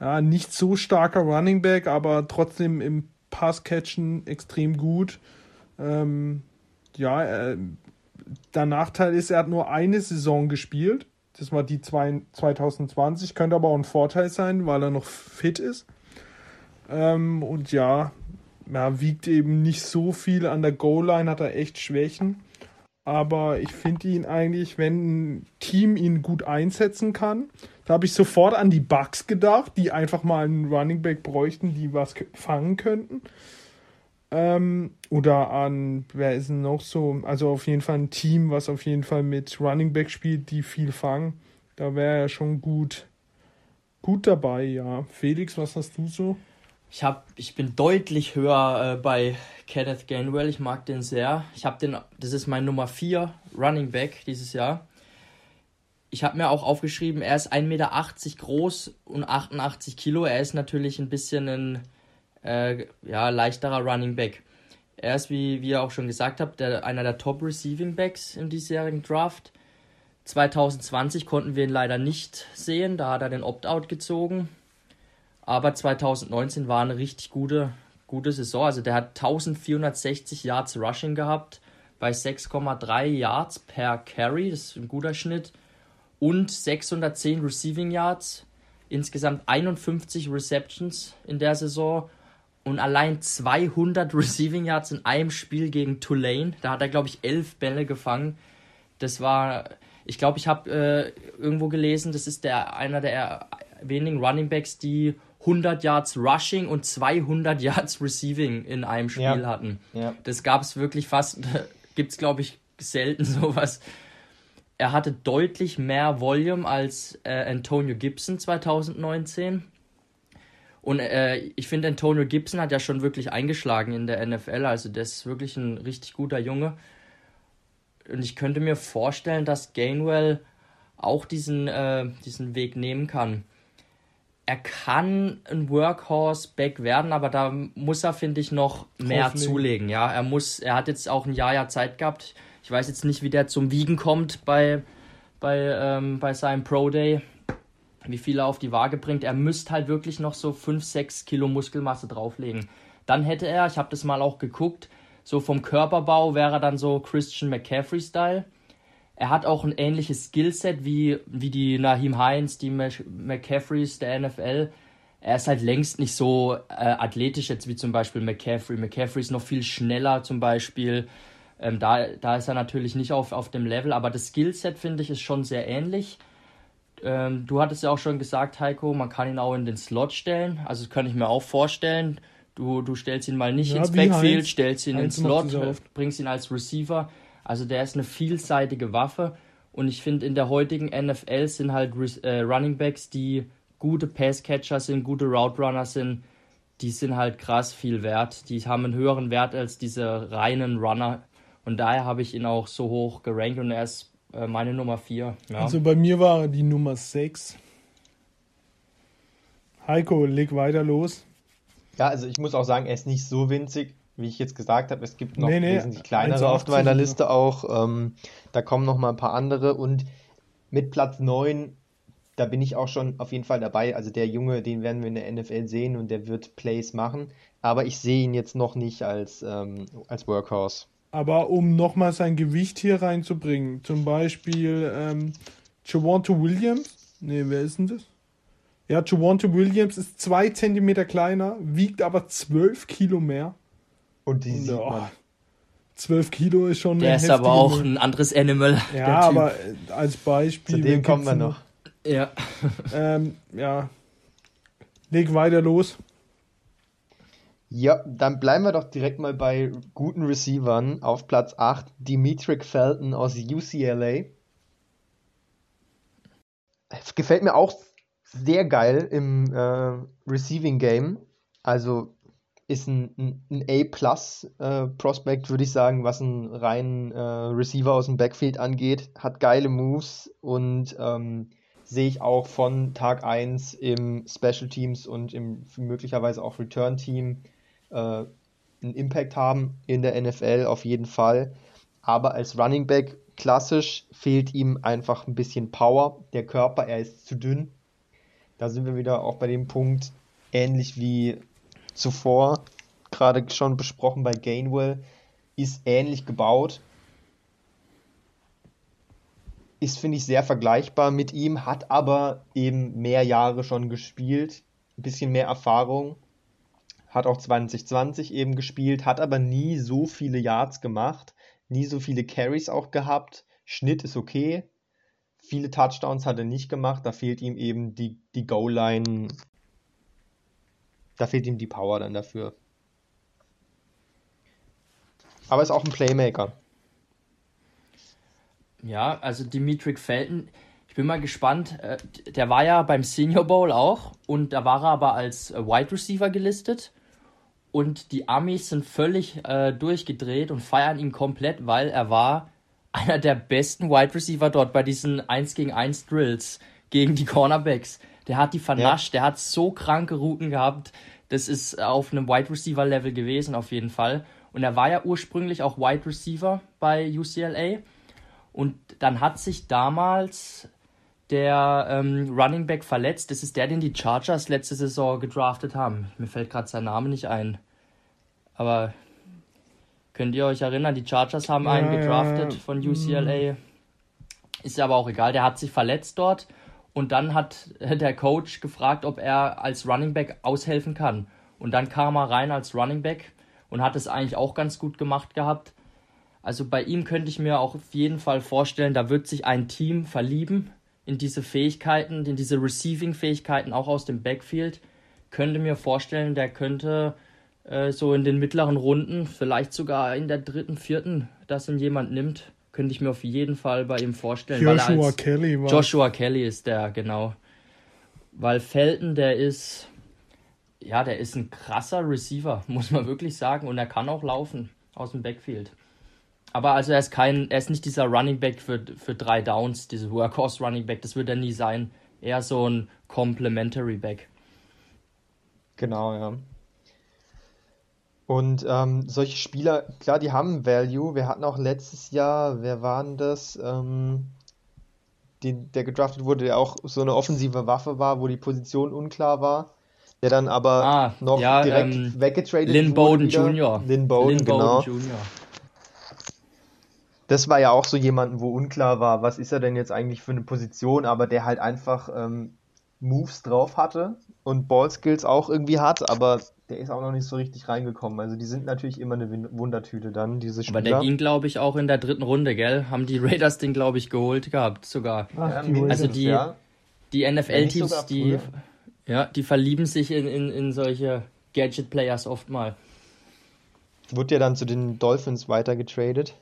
ja, nicht so starker Running Back, aber trotzdem im Passcatchen extrem gut. Ähm, ja, äh, der Nachteil ist, er hat nur eine Saison gespielt. Das war die zwei, 2020. Könnte aber auch ein Vorteil sein, weil er noch fit ist. Ähm, und ja, er wiegt eben nicht so viel. An der Goal-Line hat er echt Schwächen. Aber ich finde ihn eigentlich, wenn ein Team ihn gut einsetzen kann, da habe ich sofort an die Bugs gedacht, die einfach mal einen Running Back bräuchten, die was fangen könnten. Ähm, oder an, wer ist denn noch so? Also auf jeden Fall ein Team, was auf jeden Fall mit Running Back spielt, die viel fangen. Da wäre er schon gut, gut dabei, ja. Felix, was hast du so? Ich, hab, ich bin deutlich höher äh, bei Kenneth Gainwell. Ich mag den sehr. Ich habe den, das ist mein Nummer 4 Running Back dieses Jahr. Ich habe mir auch aufgeschrieben, er ist 1,80 Meter groß und 88 Kilo. Er ist natürlich ein bisschen ein äh, ja, leichterer Running Back. Er ist, wie, wie ihr auch schon gesagt habt, der, einer der Top Receiving Backs im diesjährigen Draft. 2020 konnten wir ihn leider nicht sehen, da hat er den Opt-out gezogen. Aber 2019 war eine richtig gute, gute Saison. Also der hat 1460 Yards Rushing gehabt bei 6,3 Yards per Carry. Das ist ein guter Schnitt. Und 610 Receiving Yards insgesamt 51 Receptions in der Saison und allein 200 Receiving Yards in einem Spiel gegen Tulane. Da hat er, glaube ich, elf Bälle gefangen. Das war, ich glaube, ich habe äh, irgendwo gelesen, das ist der einer der wenigen Running Backs, die 100 Yards Rushing und 200 Yards Receiving in einem Spiel Ja. hatten. Ja. Das gab es wirklich fast, gibt es glaube ich selten sowas. Er hatte deutlich mehr Volume als äh, Antonio Gibson 2019. Und äh, ich finde, Antonio Gibson hat ja schon wirklich eingeschlagen in der NFL. Also, das ist wirklich ein richtig guter Junge. Und ich könnte mir vorstellen, dass Gainwell auch diesen, äh, diesen Weg nehmen kann. Er kann ein Workhorse-Back werden, aber da muss er, finde ich, noch mehr zulegen. Ja, er muss, er hat jetzt auch ein Jahr, Jahr Zeit gehabt. Ich weiß jetzt nicht, wie der zum Wiegen kommt bei, bei, ähm, bei seinem Pro Day wie viel er auf die Waage bringt. Er müsste halt wirklich noch so 5, 6 Kilo Muskelmasse drauflegen. Dann hätte er, ich habe das mal auch geguckt, so vom Körperbau wäre er dann so Christian McCaffrey-Style. Er hat auch ein ähnliches Skillset wie, wie die Naheem Hines, die Mc- McCaffreys der NFL. Er ist halt längst nicht so äh, athletisch jetzt wie zum Beispiel McCaffrey. McCaffrey ist noch viel schneller zum Beispiel. Ähm, da, da ist er natürlich nicht auf, auf dem Level, aber das Skillset finde ich ist schon sehr ähnlich. Ähm, du hattest ja auch schon gesagt, Heiko, man kann ihn auch in den Slot stellen. Also das kann ich mir auch vorstellen. Du, du stellst ihn mal nicht Ja, ins Backfield, Heinz. stellst ihn Heinz ins macht Slot, bringst ihn als Receiver. Also der ist eine vielseitige Waffe. Und ich finde, in der heutigen NFL sind halt äh, Running Backs, die gute Passcatcher sind, gute Route Runner sind, die sind halt krass viel wert. Die haben einen höheren Wert als diese reinen Runner. Und daher habe ich ihn auch so hoch gerankt und er ist äh, meine Nummer 4. Ja. Also bei mir war die Nummer 6. Heiko, leg weiter los. Ja, also ich muss auch sagen, er ist nicht so winzig, wie ich jetzt gesagt habe. Es gibt noch Nee, nee, wesentlich kleinere 1,80 auf meiner. Liste auch. Ähm, da kommen noch mal ein paar andere. Und mit Platz 9, da bin ich auch schon auf jeden Fall dabei. Also der Junge, den werden wir in der NFL sehen und der wird Plays machen. Aber ich sehe ihn jetzt noch nicht als, ähm, als Workhorse. Aber um nochmal sein Gewicht hier reinzubringen, zum Beispiel ähm, Javonte Williams, nee, wer ist denn das? Ja, Javonte Williams ist zwei Zentimeter kleiner, wiegt aber 12 Kilo mehr. Und die sieht Ja, man. 12 Kilo ist schon Der ist aber auch ein anderes Animal. Ja, der Typ. aber äh, als Beispiel. Zu dem kommen wir noch. Ja. Ähm, ja. Leg weiter los. Ja, dann bleiben wir doch direkt mal bei guten Receivern. Auf Platz 8 Dimitri Felton aus UCLA. Es gefällt mir auch sehr geil im äh, Receiving Game. Also ist ein, ein, A-Plus-Prospect, würde ich sagen, was einen reinen äh, Receiver aus dem Backfield angeht. Hat geile Moves und ähm, sehe ich auch von Tag 1 im Special Teams und im möglicherweise auch Return Team äh, einen Impact haben in der NFL auf jeden Fall. Aber als Running Back klassisch fehlt ihm einfach ein bisschen Power. Der Körper, er ist zu dünn. Da sind wir wieder auch bei dem Punkt, ähnlich wie zuvor, gerade schon besprochen bei Gainwell, ist ähnlich gebaut. Ist, finde ich, sehr vergleichbar mit ihm, hat aber eben mehr Jahre schon gespielt, ein bisschen mehr Erfahrung, hat auch 2020 eben gespielt, hat aber nie so viele Yards gemacht, nie so viele Carries auch gehabt. Schnitt ist okay. Viele Touchdowns hat er nicht gemacht, da fehlt ihm eben die, die Goal-Line, da fehlt ihm die Power dann dafür. Aber ist auch ein Playmaker. Ja, also Dimitri Felton, ich bin mal gespannt. äh, Der war ja beim Senior Bowl auch und da war er aber als äh, Wide Receiver gelistet. Und die Amis sind völlig äh, durchgedreht und feiern ihn komplett, weil er war einer der besten Wide Receiver dort bei diesen 1 gegen 1 Drills gegen die Cornerbacks. Der hat die vernascht, der hat so kranke Routen gehabt. Das ist auf einem Wide Receiver Level gewesen, auf jeden Fall. Und er war ja ursprünglich auch Wide Receiver bei UCLA. Und dann hat sich damals der ähm, Running Back verletzt. Das ist der, den die Chargers letzte Saison gedraftet haben. Mir fällt gerade sein Name nicht ein. Aber könnt ihr euch erinnern, die Chargers haben einen Ja, ja, gedraftet ja. von UCLA. Ist ja aber auch egal, der hat sich verletzt dort. Und dann hat der Coach gefragt, ob er als Running Back aushelfen kann. Und dann kam er rein als Running Back und hat es eigentlich auch ganz gut gemacht gehabt. Also bei ihm könnte ich mir auch auf jeden Fall vorstellen, da wird sich ein Team verlieben in diese Fähigkeiten, in diese Receiving-Fähigkeiten auch aus dem Backfield. Könnte mir vorstellen, der könnte äh, so in den mittleren Runden, vielleicht sogar in der dritten, vierten, dass ihn jemand nimmt, könnte ich mir auf jeden Fall bei ihm vorstellen. Joshua Kelly war. Joshua Kelly ist der, genau. Weil Felton, der ist, ja, der ist ein krasser Receiver, muss man wirklich sagen. Und er kann auch laufen aus dem Backfield. Aber also er ist kein, er ist nicht dieser Running Back für, für drei Downs, dieser Workhorse Running Back, das wird er nie sein. Eher so ein Complementary Back. Genau, ja. Und ähm, solche Spieler, klar, die haben Value. Wir hatten auch letztes Jahr, wer war denn das? Ähm, den, der gedraftet wurde, der auch so eine offensive Waffe war, wo die Position unklar war. Der dann aber ah, noch ja, direkt ähm, weggetradet Lynn Bowden Jr. Lynn Bowden, Lynn genau. Bowden Jr das war ja auch so jemanden, wo unklar war, was ist er denn jetzt eigentlich für eine Position, aber der halt einfach ähm, Moves drauf hatte und Ballskills auch irgendwie hat, aber der ist auch noch nicht so richtig reingekommen. Also die sind natürlich immer eine Wundertüte dann, diese Spieler. Aber der ging, glaube ich, auch in der dritten Runde, gell? Haben die Raiders den, glaube ich, geholt gehabt, sogar. Ach, die also die, ja. die NFL-Teams, die, ja, die verlieben sich in, in, in solche Gadget-Players oft mal. Wurde ja dann zu den Dolphins weitergetradet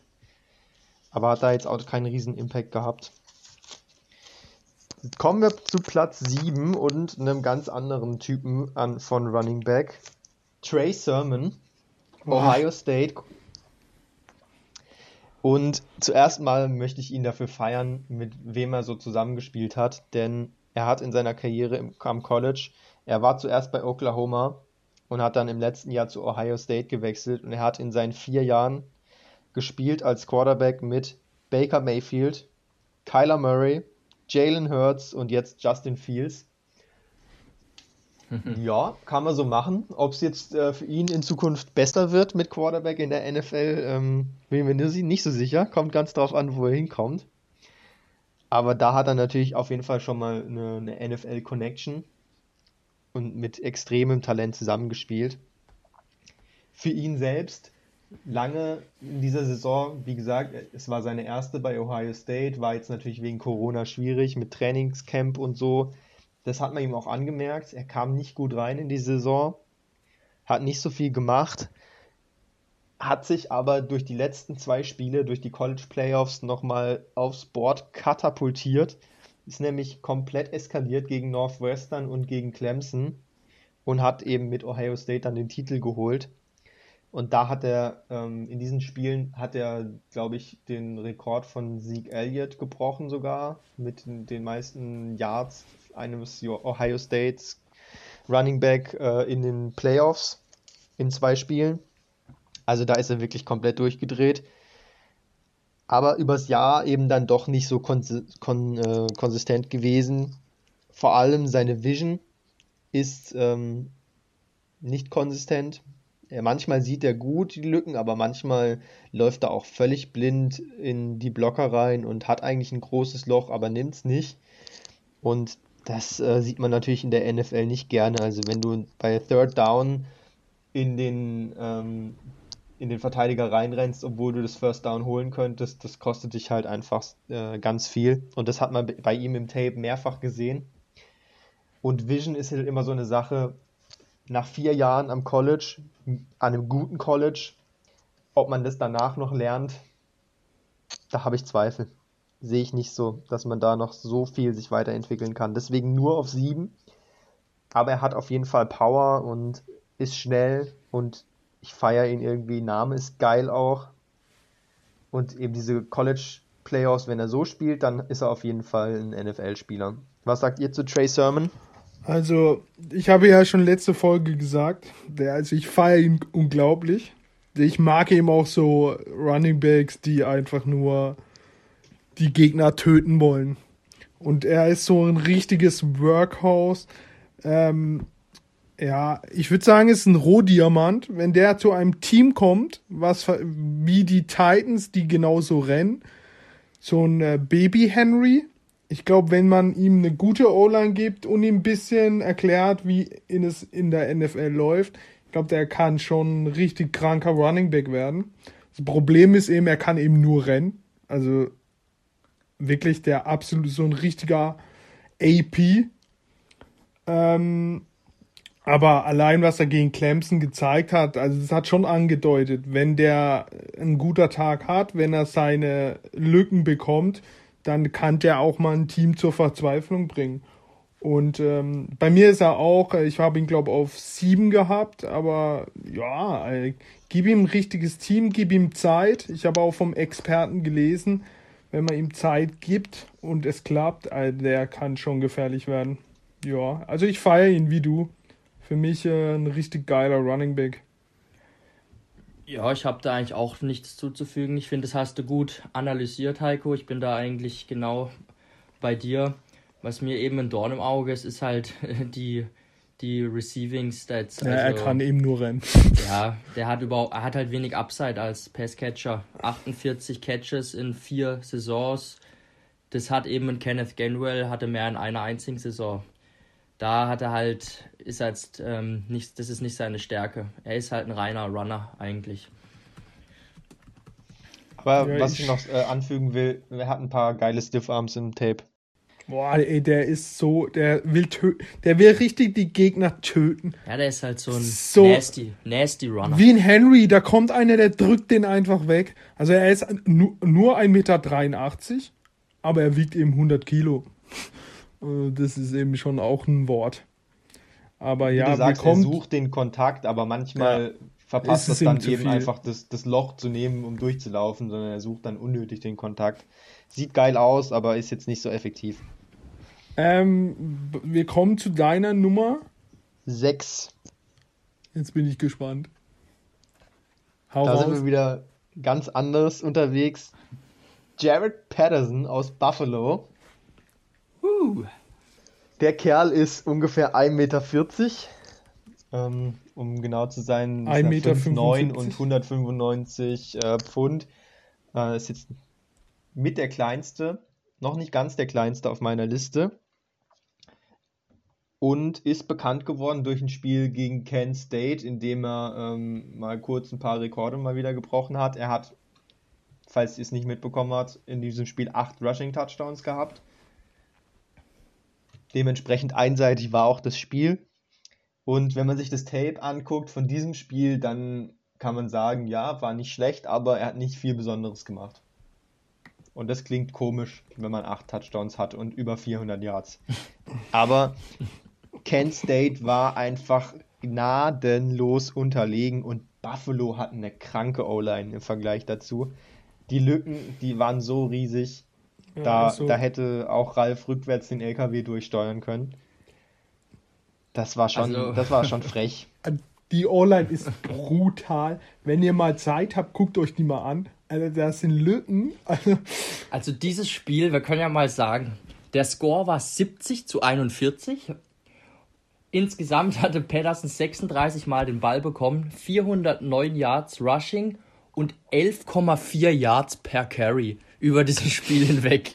aber hat da jetzt auch keinen riesen Impact gehabt. Kommen wir zu Platz 7 und einem ganz anderen Typen an, von Running Back. Trey Sermon, Ohio State. Und zuerst mal möchte ich ihn dafür feiern, mit wem er so zusammengespielt hat, denn er hat in seiner Karriere im, am College, er war zuerst bei Oklahoma und hat dann im letzten Jahr zu Ohio State gewechselt und er hat in seinen vier Jahren gespielt als Quarterback mit Baker Mayfield, Kyler Murray, Jalen Hurts und jetzt Justin Fields. ja, kann man so machen. Ob es jetzt äh, für ihn in Zukunft besser wird mit Quarterback in der NFL, ähm, bin mir nicht so sicher. Kommt ganz drauf an, wo er hinkommt. Aber da hat er natürlich auf jeden Fall schon mal eine, eine NFL-Connection und mit extremem Talent zusammengespielt. Für ihn selbst lange in dieser Saison, wie gesagt, es war seine erste bei Ohio State, war jetzt natürlich wegen Corona schwierig mit Trainingscamp und so. Das hat man ihm auch angemerkt. Er kam nicht gut rein in die Saison, hat nicht so viel gemacht, hat sich aber durch die letzten zwei Spiele, durch die College Playoffs nochmal aufs Board katapultiert. Ist nämlich komplett eskaliert gegen Northwestern und gegen Clemson und hat eben mit Ohio State dann den Titel geholt. Und da hat er, ähm, in diesen Spielen hat er, glaube ich, den Rekord von Zeke Elliott gebrochen sogar, mit den meisten Yards eines Ohio States Running Back äh, in den Playoffs in zwei Spielen. Also da ist er wirklich komplett durchgedreht. Aber übers Jahr eben dann doch nicht so kon kon äh, konsistent gewesen. Vor allem seine Vision ist ähm, nicht konsistent. Manchmal sieht er gut die Lücken, aber manchmal läuft er auch völlig blind in die Blocker rein und hat eigentlich ein großes Loch, aber nimmt es nicht. Und das äh, sieht man natürlich in der NFL nicht gerne. Also wenn du bei Third Down in den, ähm, in den Verteidiger reinrennst, obwohl du das First Down holen könntest, das kostet dich halt einfach äh, ganz viel. Und das hat man bei ihm im Tape mehrfach gesehen. Und Vision ist halt immer so eine Sache, nach vier Jahren am College, an einem guten College, ob man das danach noch lernt, da habe ich Zweifel. Sehe ich nicht so, dass man da noch so viel sich weiterentwickeln kann. Deswegen nur auf sieben. Aber er hat auf jeden Fall Power und ist schnell und ich feiere ihn irgendwie. Name ist geil auch. Und eben diese College Playoffs, wenn er so spielt, dann ist er auf jeden Fall ein NFL-Spieler. Was sagt ihr zu Trey Sermon? Also, ich habe ja schon letzte Folge gesagt, der, also ich feiere ihn unglaublich. Ich mag eben auch so Running Backs, die einfach nur die Gegner töten wollen. Und er ist so ein richtiges Workhouse. Ähm, ja, ich würde sagen, ist ein Rohdiamant. Wenn der zu einem Team kommt, was wie die Titans, die genauso rennen, so ein äh, Baby Henry, ich glaube, wenn man ihm eine gute O-Line gibt und ihm ein bisschen erklärt, wie es in der NFL läuft, ich glaube, der kann schon ein richtig kranker Running Back werden. Das Problem ist eben, er kann eben nur rennen. Also wirklich der absolut so ein richtiger AP. Ähm, aber allein, was er gegen Clemson gezeigt hat, also es hat schon angedeutet, wenn der ein guter Tag hat, wenn er seine Lücken bekommt, dann kann der auch mal ein Team zur Verzweiflung bringen. Und ähm, bei mir ist er auch, ich habe ihn glaube auf sieben gehabt, aber ja, äh, gib ihm ein richtiges Team, gib ihm Zeit. Ich habe auch vom Experten gelesen, wenn man ihm Zeit gibt und es klappt, äh, der kann schon gefährlich werden. Ja, also ich feiere ihn wie du. Für mich äh, ein richtig geiler Running Back. Ja, ich habe da eigentlich auch nichts zuzufügen. Ich finde, das hast du gut analysiert, Heiko. Ich bin da eigentlich genau bei dir. Was mir eben ein Dorn im Auge ist, ist halt die, die Receiving Stats. Ja, er Also, kann eben nur rennen. Ja, der hat überhaupt, er hat halt wenig Upside als Passcatcher. 48 Catches in vier Saisons. Das hat eben ein Kenneth Gainwell, hatte mehr in einer einzigen Saison. Da hat er halt, ist jetzt ähm, nicht, das ist nicht seine Stärke. Er ist halt ein reiner Runner eigentlich. Aber Ja, was ich- ich noch äh, anfügen will, er hat ein paar geile Stiffarms im Tape. Boah, ey, der ist so, der will tö der will richtig die Gegner töten. Ja, der ist halt so ein So- nasty, nasty Runner. Wie ein Henry, da kommt einer, der drückt den einfach weg. Also er ist nu nur 1,83 Meter, aber er wiegt eben 100 Kilo. Äh, Das ist eben schon auch ein Wort. Aber Wie ja, du sagst, er bekommt, sucht den Kontakt, aber manchmal verpasst Ist es dann eben viel. einfach das, das Loch zu nehmen, um durchzulaufen, sondern er sucht dann unnötig den Kontakt. Sieht geil aus, aber ist jetzt nicht so effektiv. ähm, wir kommen zu deiner Nummer. Sechs. Jetzt bin ich gespannt. Hau Da sind raus. wir wieder ganz anders unterwegs. Jared Patterson aus Buffalo. Uh, Der Kerl ist ungefähr 1,40 Meter. Ähm, um genau zu sein, ist 1,75 er Meter 5'9 und 195 äh, Pfund. Äh, ist jetzt mit der kleinste, noch nicht ganz der kleinste auf meiner Liste. Und ist bekannt geworden durch ein Spiel gegen Kent State, in dem er ähm, mal kurz ein paar Rekorde mal wieder gebrochen hat. Er hat, falls ihr es nicht mitbekommen habt, in diesem Spiel acht Rushing Touchdowns gehabt. Dementsprechend einseitig war auch das Spiel. Und wenn man sich das Tape anguckt von diesem Spiel, dann kann man sagen, ja, war nicht schlecht, aber er hat nicht viel Besonderes gemacht. Und das klingt komisch, wenn man acht Touchdowns hat und über 400 Yards. Aber Kent State war einfach gnadenlos unterlegen und Buffalo hat eine kranke O-Line im Vergleich dazu. Die Lücken, die waren so riesig, Ja, da, also- da hätte auch Ralf rückwärts den LKW durchsteuern können. Das war schon, Also- das war schon frech. Die O-Line ist brutal. Wenn ihr mal Zeit habt, guckt euch die mal an. Also, das sind Lücken. Also, also dieses Spiel, wir können ja mal sagen, der Score war 70 zu 41. Insgesamt hatte Pedersen 36 Mal den Ball bekommen, 409 Yards Rushing und 11,4 Yards per Carry über dieses Spiel hinweg.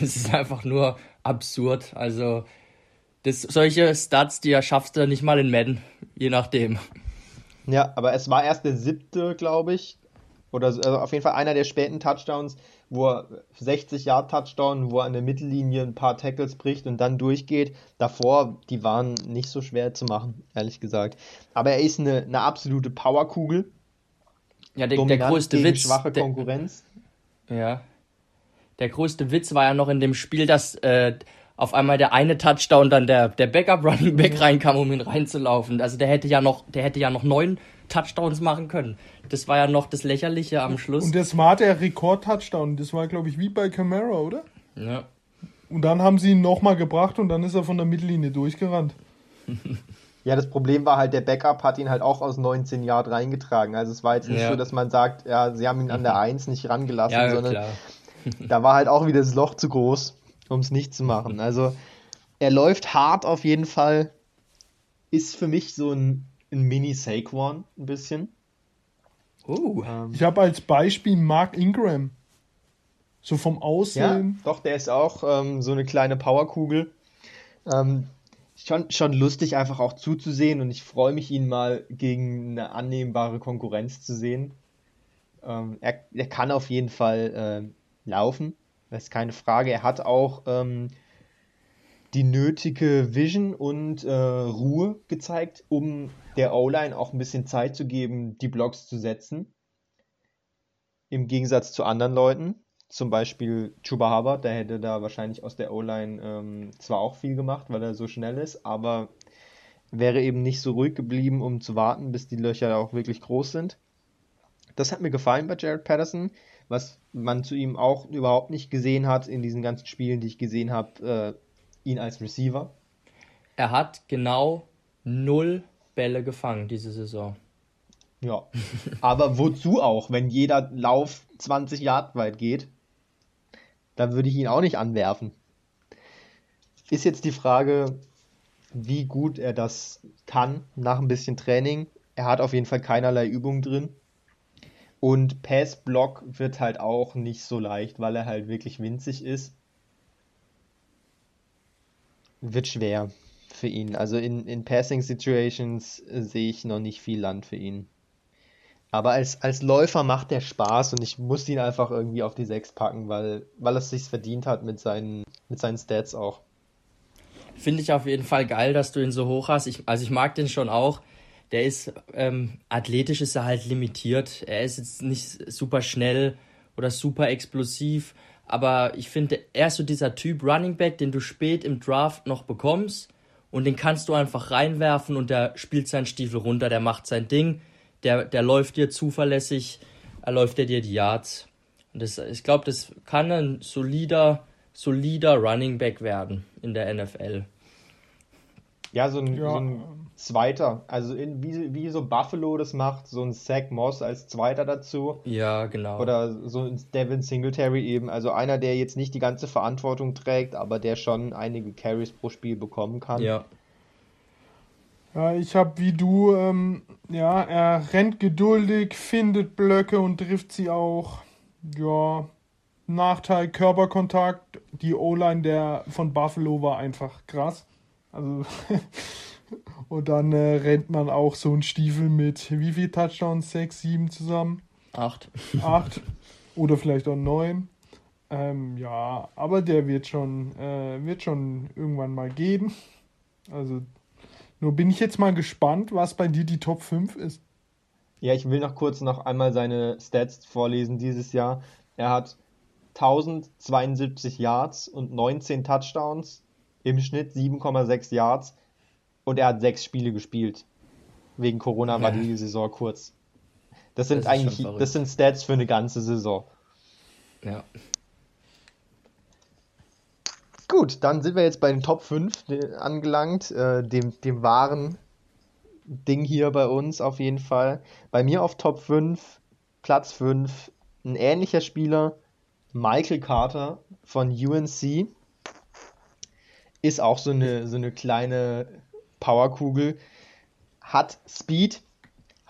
Das ist einfach nur absurd. Also das, solche Stats, die schaffst du nicht mal in Madden, je nachdem. Ja, aber es war erst der siebte, glaube ich. Oder so- also auf jeden Fall einer der späten Touchdowns, wo er 60 Yard Touchdown, wo er an der Mittellinie ein paar Tackles bricht und dann durchgeht. Davor, die waren nicht so schwer zu machen, ehrlich gesagt. Aber er ist eine, eine absolute Powerkugel. Ja, der, der größte Witz. schwache der, Konkurrenz. Ja. Der größte Witz war ja noch in dem Spiel, dass äh, auf einmal der eine Touchdown dann der, der Backup Running Back reinkam, um ihn reinzulaufen. Also der hätte ja noch, der hätte ja noch neun Touchdowns machen können. Das war ja noch das Lächerliche am Schluss. und das war der Rekord-Touchdown. Das war, glaube ich, wie bei Camara, oder? ja. Und dann haben sie ihn nochmal gebracht und dann ist er von der Mittellinie durchgerannt. Ja, das Problem war halt, der Backup hat ihn halt auch aus 19 Yard reingetragen. Also es war jetzt nicht Ja. so, dass man sagt, ja, sie haben ihn an der 1 nicht rangelassen, Ja, sondern klar. Da war halt auch wieder das Loch zu groß, um es nicht zu machen. Also er läuft hart auf jeden Fall. Ist für mich so ein, ein Mini-Saquon ein bisschen. Uh. Ähm, Ich habe als Beispiel Mark Ingram. So vom Ja, Aussehen. doch, der ist auch ähm, so eine kleine Powerkugel. Ähm, schon, schon lustig einfach auch zuzusehen und ich freue mich, ihn mal gegen eine annehmbare Konkurrenz zu sehen. Ähm, er, er kann auf jeden Fall äh, laufen, das ist keine Frage. Er hat auch ähm, die nötige Vision und äh, Ruhe gezeigt, um der O-Line auch ein bisschen Zeit zu geben, die Blocks zu setzen. Im Gegensatz zu anderen Leuten, zum Beispiel Chuba Hubbard, der hätte da wahrscheinlich aus der O-Line ähm, zwar auch viel gemacht, weil er so schnell ist, aber wäre eben nicht so ruhig geblieben, um zu warten, bis die Löcher auch wirklich groß sind. Das hat mir gefallen bei Jared Patterson, was man zu ihm auch überhaupt nicht gesehen hat in diesen ganzen Spielen, die ich gesehen habe, äh, ihn als Receiver. Er hat genau null Bälle gefangen diese Saison. Ja, aber wozu auch, wenn jeder Lauf 20 Yard weit geht? Dann würde ich ihn auch nicht anwerfen. Ist jetzt die Frage, wie gut er das kann nach ein bisschen Training. Er hat auf jeden Fall keinerlei Übung drin. Und Pass-Block wird halt auch nicht so leicht, weil er halt wirklich winzig ist. Wird schwer für ihn. Also in, in Passing Situations äh, sehe ich noch nicht viel Land für ihn. Aber als, als Läufer macht der Spaß und ich muss ihn einfach irgendwie auf die 6 packen, weil, weil es sich verdient hat mit seinen, mit seinen Stats auch. Finde ich auf jeden Fall geil, dass du ihn so hoch hast. Ich, also ich mag den schon auch. Der ist ähm, athletisch ist er halt limitiert. Er ist jetzt nicht super schnell oder super explosiv, aber ich finde, er ist so dieser Typ Running Back, den du spät im Draft noch bekommst und den kannst du einfach reinwerfen und der spielt seinen Stiefel runter, der macht sein Ding, der, der läuft dir zuverlässig, er läuft dir die Yards. Und das, ich glaube, das kann ein solider, solider Running Back werden in der NFL. Ja, so ein, Ja. so ein Zweiter, also in, wie, wie so Buffalo das macht, so ein Zach Moss als Zweiter dazu. Ja, genau. Oder so ein Devin Singletary eben, also einer, der jetzt nicht die ganze Verantwortung trägt, aber der schon einige Carries pro Spiel bekommen kann. ja. Ja, ich habe wie du, ähm, ja, er rennt geduldig, findet Blöcke und trifft sie auch. Ja, Nachteil Körperkontakt. Die O-Line der von Buffalo war einfach krass. Also und dann äh, rennt man auch so einen Stiefel mit wie viel Touchdowns? Sechs, sieben zusammen? Acht. Acht oder vielleicht auch neun. Ähm, ja, aber der wird schon, äh, wird schon irgendwann mal gehen. Also, nur bin ich jetzt mal gespannt, was bei dir die Top 5 ist. Ja, ich will noch kurz noch einmal seine Stats vorlesen dieses Jahr. Er hat 1072 Yards und 19 Touchdowns, im Schnitt 7,6 Yards und er hat sechs Spiele gespielt. Wegen Corona war die Saison kurz. Das sind Das eigentlich, das sind Stats für eine ganze Saison. Ja. Gut, dann sind wir jetzt bei den Top 5 äh, angelangt, äh, dem, dem wahren Ding hier bei uns auf jeden Fall. Bei mir auf Top 5, Platz 5, ein ähnlicher Spieler, Michael Carter von UNC. Ist auch so eine, so eine kleine Powerkugel. Hat Speed.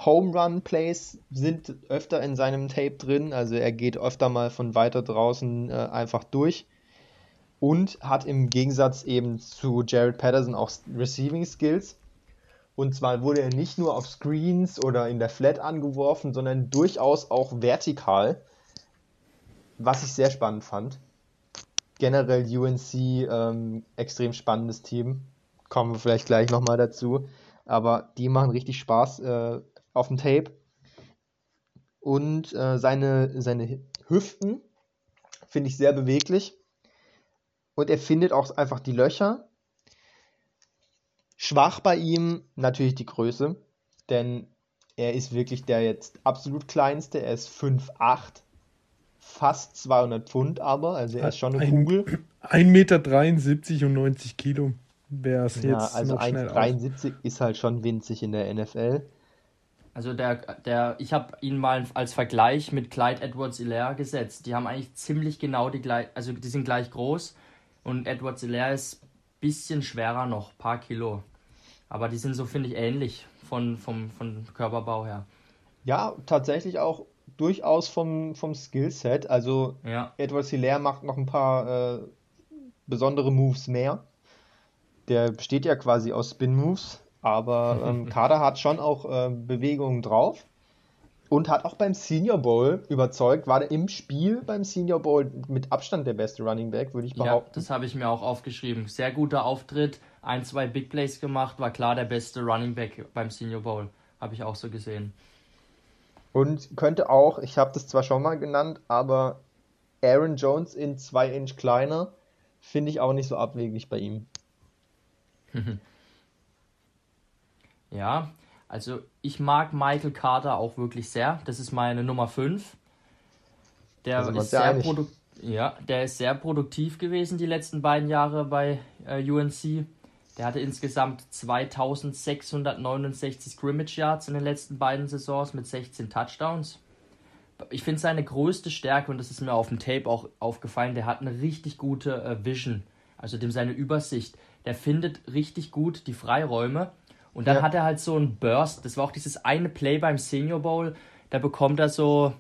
Home Run Plays sind öfter in seinem Tape drin, also er geht öfter mal von weiter draußen äh, einfach durch und hat im Gegensatz eben zu Jared Patterson auch Receiving Skills. Und zwar wurde er nicht nur auf Screens oder in der Flat angeworfen, sondern durchaus auch vertikal, was ich sehr spannend fand. Generell UNC ähm, extrem spannendes Team, kommen wir vielleicht gleich nochmal dazu, aber die machen richtig Spaß äh, auf dem Tape. Und äh, seine, seine Hüften finde ich sehr beweglich und er findet auch einfach die Löcher. Schwach bei ihm natürlich die Größe, denn er ist wirklich der jetzt absolut kleinste. Er ist 5'8, fast 200 Pfund aber, also er ist schon eine Ein- Kugel. 1,73 Meter und 90 Kilo wäre es Ja, jetzt also noch schnell aus. 1,73 ist halt schon winzig in der NFL. Also der, der, ich habe ihn mal als Vergleich mit Clyde Edwards Hilaire gesetzt. Die haben eigentlich ziemlich genau die gleich, also die sind gleich groß und Edwards Hilaire ist ein bisschen schwerer noch, paar Kilo. Aber die sind so, finde ich, ähnlich von, vom, von Körperbau her. Ja, tatsächlich auch durchaus vom, vom Skillset. Also Ja. Edward Hilaire macht noch ein paar äh, besondere Moves mehr. Der besteht ja quasi aus Spin-Moves, aber ähm, Kader hat schon auch äh, Bewegungen drauf und hat auch beim Senior Bowl überzeugt, war der im Spiel beim Senior Bowl mit Abstand der beste Running Back, würde ich Ja, behaupten. das habe ich mir auch aufgeschrieben. Sehr guter Auftritt, ein, zwei Big Plays gemacht, war klar der beste Running Back beim Senior Bowl. Habe ich auch so gesehen. Und könnte auch, ich habe das zwar schon mal genannt, aber Aaron Jones in zwei Inch kleiner finde ich auch nicht so abwegig bei ihm. Ja, also ich mag Michael Carter auch wirklich sehr. Das ist meine Nummer 5. Der uns ist sehr ja, der ist sehr produktiv gewesen die letzten beiden Jahre bei äh, UNC. Der hatte insgesamt 2669 Scrimmage Yards in den letzten beiden Saisons mit 16 Touchdowns. Ich finde seine größte Stärke, und das ist mir auf dem Tape auch aufgefallen, der hat eine richtig gute äh, Vision, also dem seine Übersicht. Der findet richtig gut die Freiräume und dann Ja. hat er halt so einen Burst. Das war auch dieses eine Play beim Senior Bowl, da bekommt er so,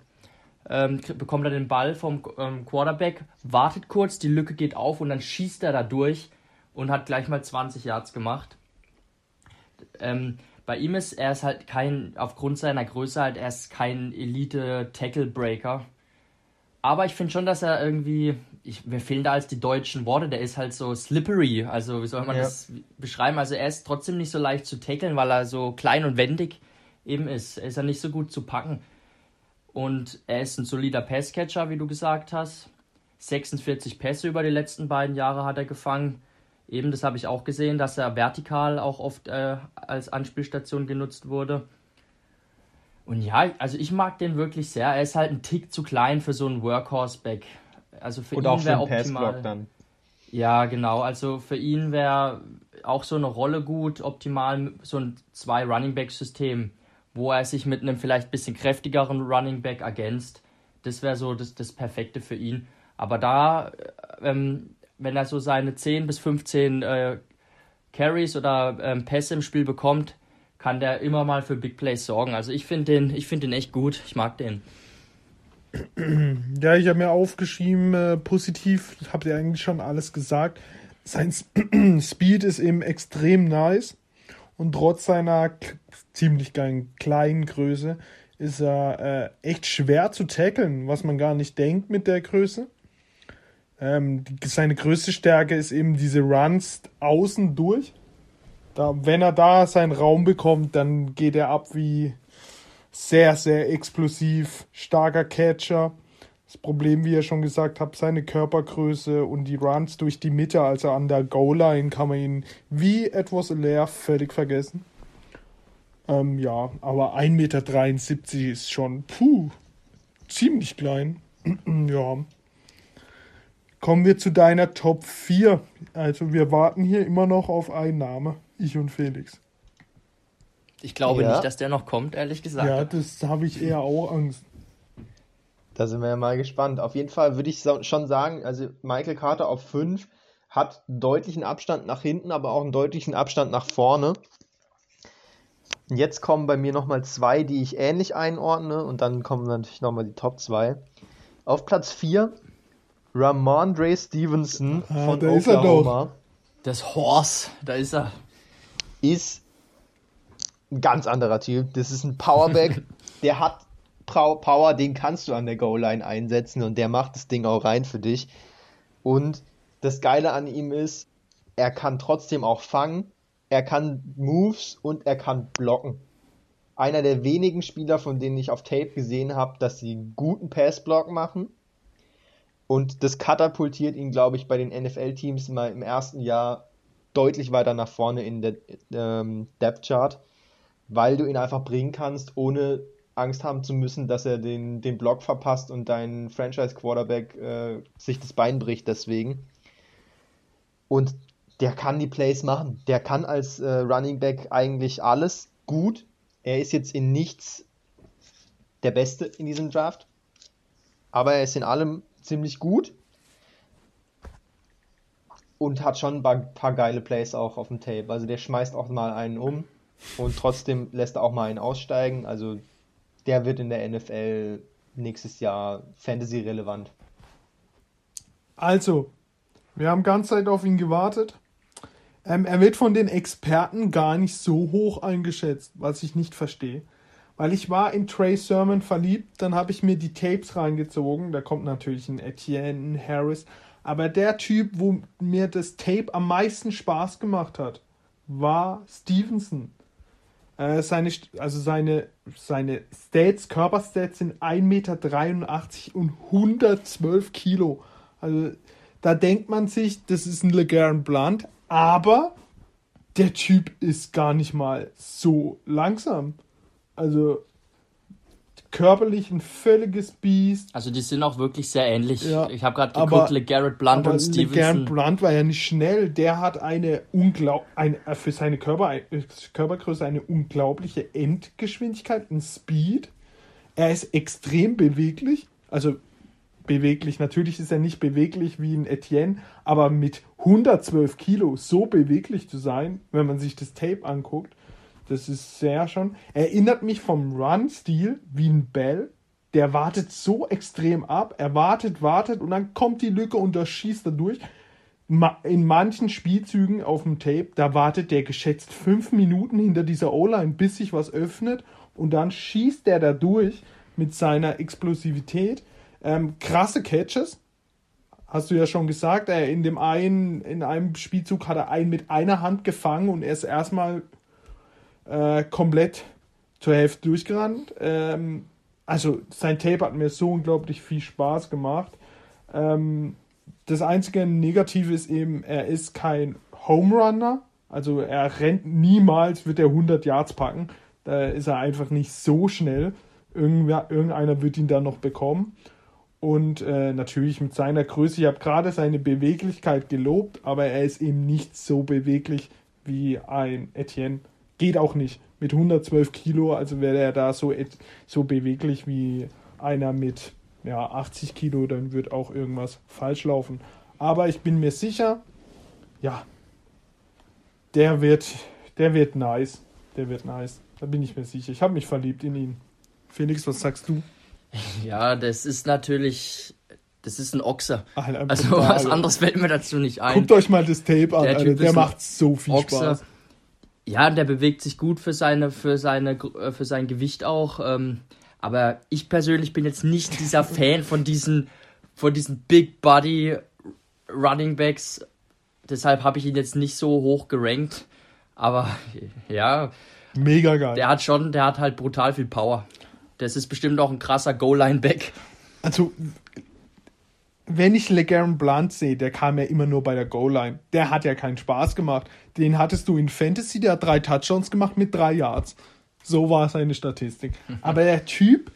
ähm, bekommt er den Ball vom ähm, Quarterback, wartet kurz, die Lücke geht auf und dann schießt er da durch und hat gleich mal 20 Yards gemacht. Ähm, bei ihm ist er ist halt kein, aufgrund seiner Größe halt, er ist kein Elite-Tackle-Breaker. Aber ich finde schon, dass er irgendwie, ich, mir fehlen da als die deutschen Worte, der ist halt so slippery. Also, wie soll man Ja. das beschreiben? Also, er ist trotzdem nicht so leicht zu tackeln, weil er so klein und wendig eben ist. Er ist ja nicht so gut zu packen. Und er ist ein solider Passcatcher, wie du gesagt hast. 46 Pässe über die letzten beiden Jahre hat er gefangen. Eben, das habe ich auch gesehen, dass er vertikal auch oft äh, als Anspielstation genutzt wurde. Und ja, also ich mag den wirklich sehr. Er ist halt ein Tick zu klein für so einen Workhorse-Back. Also für Und auch ihn für wäre optimal. dann. Ja, genau. Also für ihn wäre auch so eine Rolle gut, optimal so ein zwei Running Back System, wo er sich mit einem vielleicht bisschen kräftigeren Running Back ergänzt. Das wäre so das, das Perfekte für ihn. Aber da, äh, ähm, wenn er so seine 10 bis 15 äh, Carries oder ähm, Pässe im Spiel bekommt, kann der immer mal für Big Plays sorgen. Also ich finde den, ich finde den echt gut. Ich mag den. Ja, ich habe mir aufgeschrieben, äh, positiv, habt ihr eigentlich schon alles gesagt. Sein Sp Speed ist eben extrem nice und trotz seiner ziemlich geilen kleinen Größe ist er äh, echt schwer zu tackeln, was man gar nicht denkt mit der Größe. Ähm, die, seine größte Stärke ist eben diese Runs außen durch. Da, wenn er da seinen Raum bekommt, dann geht er ab wie sehr, sehr explosiv, starker Catcher. Das Problem, wie ihr schon gesagt habt, seine Körpergröße und die Runs durch die Mitte, also an der Goal-Line, kann man ihn wie etwas leer völlig vergessen. Ähm, ja, aber 1,73 Meter ist schon, puh, ziemlich klein. ja. Kommen wir zu deiner Top 4. Also wir warten hier immer noch auf einen Name, ich und Felix. Ich glaube Ja. nicht, dass der noch kommt, ehrlich gesagt. Ja, das habe ich eher auch Angst. Da sind wir ja mal gespannt. Auf jeden Fall würde ich so, schon sagen, also Michael Carter auf 5 hat einen deutlichen Abstand nach hinten, aber auch einen deutlichen Abstand nach vorne. Und jetzt kommen bei mir nochmal zwei, die ich ähnlich einordne und dann kommen natürlich nochmal die Top 2. Auf Platz 4 Ramondre Stevenson Ah, von da. Oklahoma Das Horse, da ist er. ist ein ganz anderer Typ. Das ist ein Powerback, der hat Power, den kannst du an der Goal-Line einsetzen und der macht das Ding auch rein für dich. Und das Geile an ihm ist, er kann trotzdem auch fangen, er kann Moves und er kann blocken. Einer der wenigen Spieler, von denen ich auf Tape gesehen habe, dass sie einen guten Pass-Block machen. Und das katapultiert ihn, glaube ich, bei den NFL-Teams mal im ersten Jahr deutlich weiter nach vorne in der ähm, Depth Chart, weil du ihn einfach bringen kannst, ohne Angst haben zu müssen, dass er den, den Block verpasst und dein Franchise Quarterback äh, sich das Bein bricht deswegen. Und der kann die Plays machen. Der kann als äh, Running Back eigentlich alles gut. Er ist jetzt in nichts der Beste in diesem Draft, aber er ist in allem ziemlich gut und hat schon ein paar, geile Plays auch auf dem Tape. Also der schmeißt auch mal einen um und trotzdem lässt er auch mal einen aussteigen. Also der wird in der NFL nächstes Jahr Fantasy-relevant. Also, wir haben ganz Zeit auf ihn gewartet. Ähm, er wird von den Experten gar nicht so hoch eingeschätzt, was ich nicht verstehe. Weil ich war in Trey Sermon verliebt, dann habe ich mir die Tapes reingezogen. Da kommt natürlich ein Etienne, Harris. Aber der Typ, wo mir das Tape am meisten Spaß gemacht hat, war Stevenson. Äh, seine, also seine, seine Stats, Körperstats sind 1,83 Meter und 112 Kilo. Also da denkt man sich, das ist ein LeGarren Blunt, aber der Typ ist gar nicht mal so langsam. Also körperlich ein völliges Biest. Also die sind auch wirklich sehr ähnlich. Ja, ich habe gerade geguckt, LeGarrette Blunt und LeGarrette Stevenson. Blunt war ja nicht schnell. Der hat eine unglaub eine, äh, für seine Körper, äh, Körpergröße eine unglaubliche Endgeschwindigkeit, ein Speed. Er ist extrem beweglich. Also beweglich. Natürlich ist er nicht beweglich wie ein Etienne, aber mit 112 Kilo so beweglich zu sein, wenn man sich das Tape anguckt, das ist sehr schon. Erinnert mich vom Run-Stil wie ein Bell. Der wartet so extrem ab. Er wartet, wartet und dann kommt die Lücke und da schießt er durch. In manchen Spielzügen auf dem Tape, da wartet der geschätzt fünf Minuten hinter dieser O-Line, bis sich was öffnet und dann schießt der da durch mit seiner Explosivität. Ähm, krasse Catches, hast du ja schon gesagt. Er in dem einen, in einem Spielzug hat er einen mit einer Hand gefangen und er ist erstmal äh, komplett zur Hälfte durchgerannt. Ähm, also sein Tape hat mir so unglaublich viel Spaß gemacht. Ähm, das einzige Negative ist eben, er ist kein Home Runner. Also er rennt niemals, wird er 100 Yards packen. Da ist er einfach nicht so schnell. Irgendwer, irgendeiner wird ihn dann noch bekommen. Und äh, natürlich mit seiner Größe, ich habe gerade seine Beweglichkeit gelobt, aber er ist eben nicht so beweglich wie ein Etienne. Geht auch nicht. Mit 112 Kilo, also wäre er da so, so beweglich wie einer mit ja, 80 Kilo, dann wird auch irgendwas falsch laufen. Aber ich bin mir sicher, ja, der wird, der wird nice. Der wird nice. Da bin ich mir sicher. Ich habe mich verliebt in ihn. Felix, was sagst du? Ja, das ist natürlich, das ist ein Ochse. Alter, Also was anderes fällt mir dazu nicht ein. Guckt euch mal das Tape an, Der Alter. Der macht so viel Ochse. Spaß. Ja, der bewegt sich gut für seine, für seine, äh, für sein Gewicht auch. Ähm, aber ich persönlich bin jetzt nicht dieser Fan von diesen, von diesen Big Body Running Backs. Deshalb habe ich ihn jetzt nicht so hoch gerankt. Aber ja, Mega geil. der hat schon, der hat halt brutal viel Power. Das ist bestimmt auch ein krasser Goal-Line-Back. Also, wenn ich LeGarren Blunt sehe, der kam ja immer nur bei der Goal-Line. Der hat ja keinen Spaß gemacht. Den hattest du in Fantasy, der hat drei Touchdowns gemacht mit drei Yards. So war seine Statistik. Aber der Typ,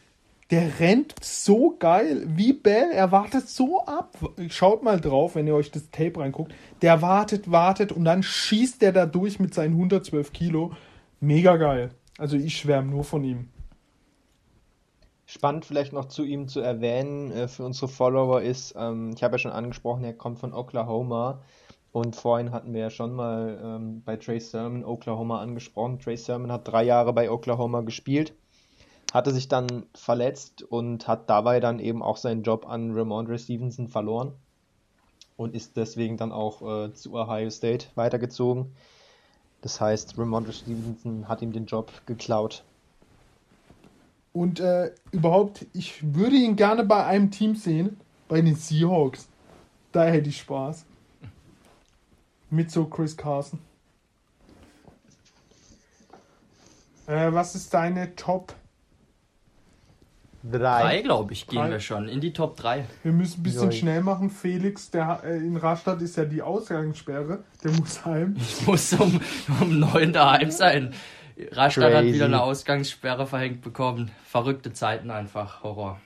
der rennt so geil wie Bell. Er wartet so ab. Schaut mal drauf, wenn ihr euch das Tape reinguckt. Der wartet, wartet und dann schießt der da durch mit seinen 112 Kilo. Mega geil. Also ich schwärme nur von ihm. Spannend vielleicht noch zu ihm zu erwähnen äh, für unsere Follower ist, ähm, ich habe ja schon angesprochen, er kommt von Oklahoma und vorhin hatten wir ja schon mal ähm, bei Trey Sermon Oklahoma angesprochen. Trey Sermon hat drei Jahre bei Oklahoma gespielt, hatte sich dann verletzt und hat dabei dann eben auch seinen Job an Ramondre Stevenson verloren und ist deswegen dann auch äh, zu Ohio State weitergezogen. Das heißt, Ramondre Stevenson hat ihm den Job geklaut. Und äh, überhaupt, ich würde ihn gerne bei einem Team sehen, bei den Seahawks. Da hätte ich Spaß. Mit so Chris Carson. Äh, was ist deine Top? Drei, glaube ich, gehen Drei. wir schon. In die Top 3. Wir müssen ein bisschen Joi. schnell machen. Felix, der äh, in Rastatt ist ja die Ausgangssperre. Der muss heim. Ich muss um, um neun daheim sein. Rastatt hat Crazy. wieder eine Ausgangssperre verhängt bekommen. Verrückte Zeiten einfach. Horror.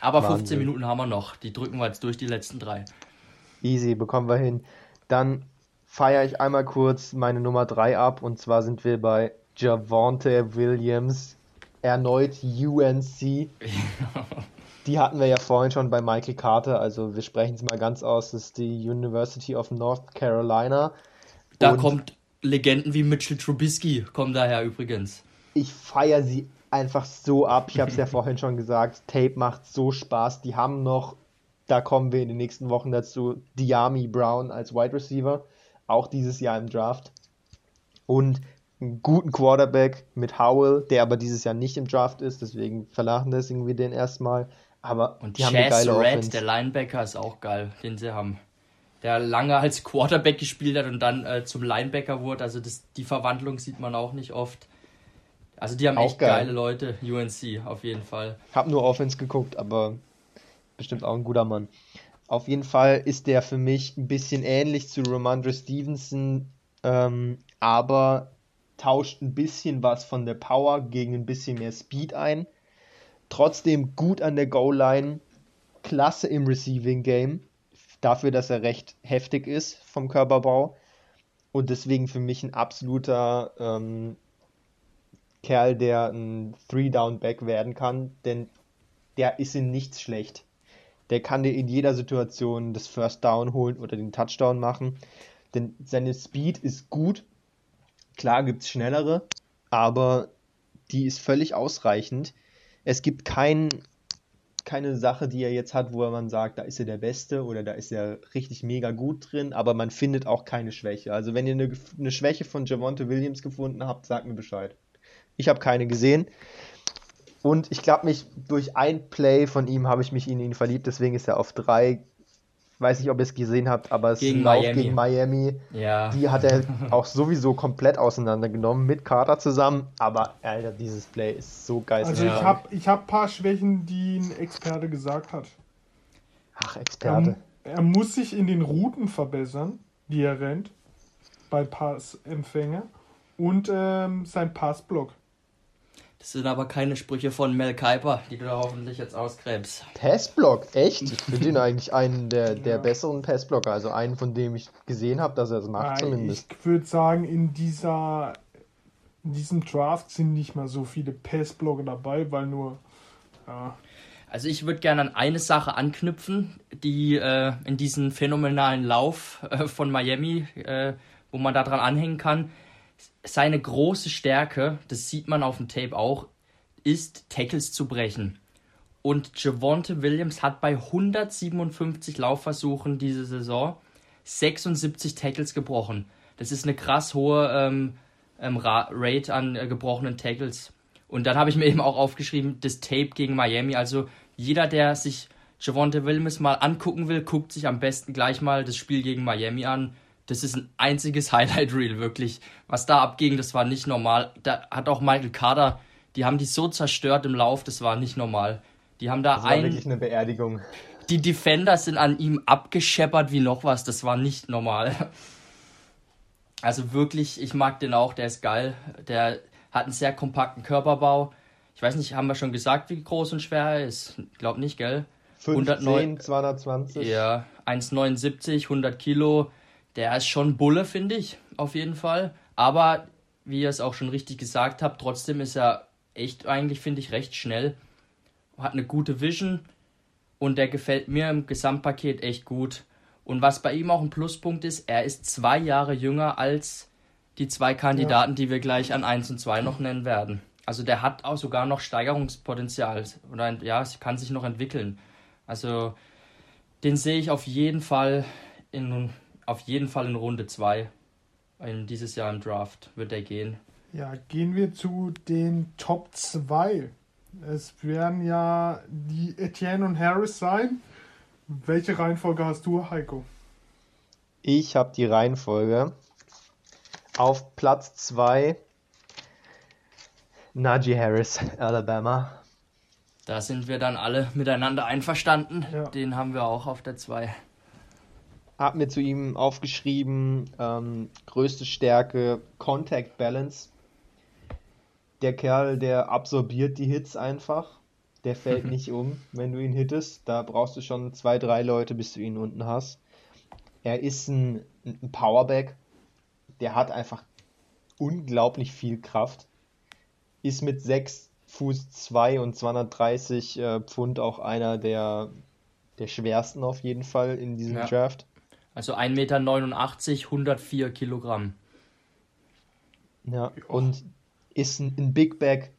Aber 15 Wahnsinn. Minuten haben wir noch. Die drücken wir jetzt durch die letzten drei. Easy, bekommen wir hin. Dann feiere ich einmal kurz meine Nummer 3 ab und zwar sind wir bei Javonte Williams, erneut UNC. Die hatten wir ja vorhin schon bei Michael Carter, also wir sprechen es mal ganz aus, das ist die University of North Carolina. Da Und kommt Legenden wie Mitchell Trubisky, kommen daher übrigens. ich feiere sie einfach so ab. Ich habe es ja vorhin schon gesagt. Tape macht so Spaß. Die haben noch, da kommen wir in den nächsten Wochen dazu, Diami Brown als Wide Receiver. Auch dieses Jahr im Draft. Und einen guten Quarterback mit Howell, der aber dieses Jahr nicht im Draft ist. Deswegen vernachlässigen wir den erstmal. Aber Und die haben eine Chaz geile Red, Offense. der Linebacker, ist auch geil, den sie haben. Der lange als Quarterback gespielt hat und dann äh, zum Linebacker wurde. Also das, die Verwandlung sieht man auch nicht oft. Also die haben Auch echt geil. geile Leute, UNC auf jeden Fall. Hab nur Offense geguckt, aber bestimmt auch ein guter Mann. Auf jeden Fall ist der für mich ein bisschen ähnlich zu Ramondre Stevenson, ähm, aber tauscht ein bisschen was von der Power gegen ein bisschen mehr Speed ein. Trotzdem gut an der Goal-Line, klasse im Receiving Game, dafür, dass er recht heftig ist vom Körperbau und deswegen für mich ein absoluter ähm, Kerl, der ein Three-Down-Back werden kann, denn der ist in nichts schlecht. Der kann dir in jeder Situation das First Down holen oder den Touchdown machen, denn seine Speed ist gut. Klar gibt es schnellere, aber die ist völlig ausreichend. Es gibt kein, keine Sache, die er jetzt hat, wo man sagt, da ist er der Beste oder da ist er richtig mega gut drin, aber man findet auch keine Schwäche. Also wenn ihr eine, eine Schwäche von Javonte Williams gefunden habt, sagt mir Bescheid. Ich habe keine gesehen. Und ich glaube mich, durch ein Play von ihm habe ich mich in ihn verliebt, deswegen ist er auf drei. Weiß nicht, ob ihr es gesehen habt, aber es ist Gegen Lauf Miami. gegen Miami. Ja. Die hat er auch sowieso komplett auseinandergenommen mit Carter zusammen. Aber Alter, dieses Play ist so geil. Also ich habe ich hab ein paar Schwächen, die ein Experte gesagt hat. Ach, Er, Experte. er muss sich in den Routen verbessern, die er rennt, bei Passempfänger und ähm, sein Passblock. Das sind aber keine Sprüche von Mel Kiper, die du da hoffentlich jetzt ausgräbst. Passblock, echt? Ich finde ihn eigentlich einen der, der Ja. besseren Passblocker. Also einen, von dem ich gesehen habe, dass er es macht, Äh, zumindest. Ich würde sagen, in dieser in diesem Draft sind nicht mal so viele Passblocker dabei, weil nur ja, Also ich würde gerne an eine Sache anknüpfen, die äh, in diesen phänomenalen Lauf äh, von Miami, äh, wo man da dran anhängen kann. Seine große Stärke, das sieht man auf dem Tape auch, ist Tackles zu brechen. Und Javonte Williams hat bei 157 Laufversuchen diese Saison 76 Tackles gebrochen. Das ist eine krass hohe ähm, ähm, Ra- Rate an äh, gebrochenen Tackles. Und dann habe ich mir eben auch aufgeschrieben, das Tape gegen Miami. Also jeder, der sich Javonte Williams mal angucken will, guckt sich am besten gleich mal das Spiel gegen Miami an. Das ist ein einziges Highlight-Reel, wirklich. Was da abging, das war nicht normal. Da hat auch Michael Carter, die haben die so zerstört im Lauf, das war nicht normal. Die haben da Das war ein, wirklich eine Beerdigung. die Defender sind an ihm abgescheppert wie noch was. Das war nicht normal. Also wirklich, ich mag den auch. Der ist geil. Der hat einen sehr kompakten Körperbau. Ich weiß nicht, haben wir schon gesagt, wie groß und schwer er ist? Glaub nicht, gell? 15, 109 220. Ja, 1,79, 100 Kilo. Der ist schon Bulle, finde ich, auf jeden Fall. Aber, wie ihr es auch schon richtig gesagt habt, trotzdem ist er echt eigentlich, finde ich, recht schnell. Hat eine gute Vision und der gefällt mir im Gesamtpaket echt gut. Und was bei ihm auch ein Pluspunkt ist, er ist zwei Jahre jünger als die zwei Kandidaten, die wir gleich an 1 und 2 noch nennen werden. Also der hat auch sogar noch Steigerungspotenzial. Oder ja, es kann sich noch entwickeln. Also den sehe ich auf jeden Fall in auf jeden Fall in Runde 2. In dieses Jahr im Draft wird er gehen. Ja, gehen wir zu den Top 2. Es werden ja die Etienne und Harris sein. Welche Reihenfolge hast du, Heiko? Ich habe die Reihenfolge. Auf Platz 2 Najee Harris, Alabama. Da sind wir dann alle miteinander einverstanden. Ja. Den haben wir auch auf der 2. Hab mir zu ihm aufgeschrieben, ähm, größte Stärke, Contact Balance. Der Kerl, der absorbiert die Hits einfach. Der fällt nicht um, wenn du ihn hittest. Da brauchst du schon zwei, drei Leute, bis du ihn unten hast. Er ist ein, ein Powerback. Der hat einfach unglaublich viel Kraft. Ist mit 6 Fuß 2 und 230 äh, Pfund auch einer der, der schwersten auf jeden Fall in diesem Ja. Draft. Also 1,89 Meter, 104 Kilogramm. Ja, und ist ein, ein Big Bag,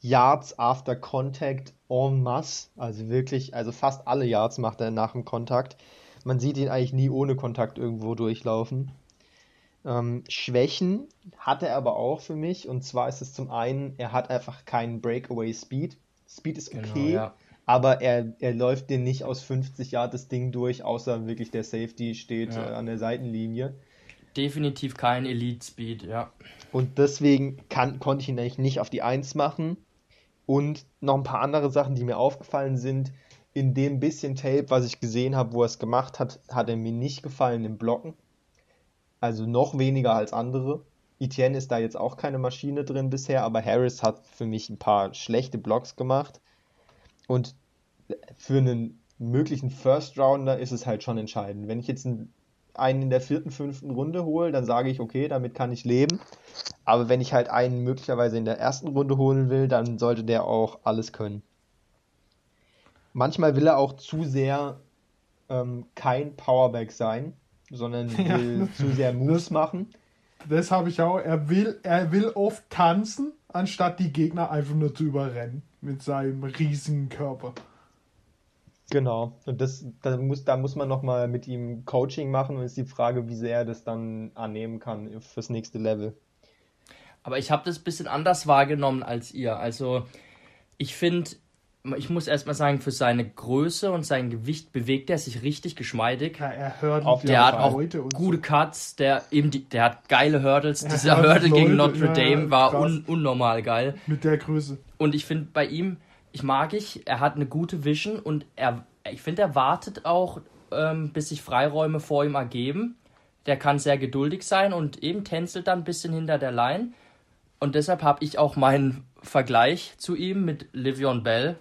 Yards after Contact en masse. Also wirklich, also fast alle Yards macht er nach dem Kontakt. Man sieht ihn eigentlich nie ohne Kontakt irgendwo durchlaufen. Ähm, Schwächen hat er aber auch für mich. Und zwar ist es zum einen, er hat einfach keinen Breakaway Speed. Speed ist Genau, okay, ja. Aber er, er läuft dir nicht aus 50 Yard das Ding durch, außer wirklich der Safety steht Ja. äh, an der Seitenlinie. Definitiv kein Elite Speed, ja. Und deswegen kann, konnte ich ihn eigentlich nicht auf die 1 machen. Und noch ein paar andere Sachen, die mir aufgefallen sind. In dem bisschen Tape, was ich gesehen habe, wo er es gemacht hat, hat er mir nicht gefallen im Blocken. Also noch weniger als andere. Etienne ist da jetzt auch keine Maschine drin bisher, aber Harris hat für mich ein paar schlechte Blocks gemacht. Und für einen möglichen First Rounder ist es halt schon entscheidend. Wenn ich jetzt einen, einen in der vierten, fünften Runde hole, dann sage ich, okay, damit kann ich leben. Aber wenn ich halt einen möglicherweise in der ersten Runde holen will, dann sollte der auch alles können. Manchmal will er auch zu sehr ähm, kein Powerback sein, sondern Ja. will zu sehr Moves machen. Das habe ich auch. Er will, er will oft tanzen, anstatt die Gegner einfach nur zu überrennen mit seinem riesigen Körper. Genau. Und das, da muss, da muss man nochmal mit ihm Coaching machen und ist die Frage, wie sehr er das dann annehmen kann fürs nächste Level. Aber ich habe das ein bisschen anders wahrgenommen als ihr. Also, ich finde, ich muss erstmal sagen, für seine Größe und sein Gewicht bewegt er sich richtig geschmeidig. Ja, er hört Auf- Der hat auch gute Cuts, der eben die, der hat geile Hurdles. Er Dieser Hurdle gegen Notre ja, Dame war un, unnormal geil. so mit der Größe. Und ich finde bei ihm, ich mag ich, er hat eine gute Vision und er, ich finde, er wartet auch, ähm, bis sich Freiräume vor ihm ergeben. Der kann sehr geduldig sein und eben tänzelt dann ein bisschen hinter der Line. Und deshalb habe ich auch meinen Vergleich zu ihm mit Livion Bell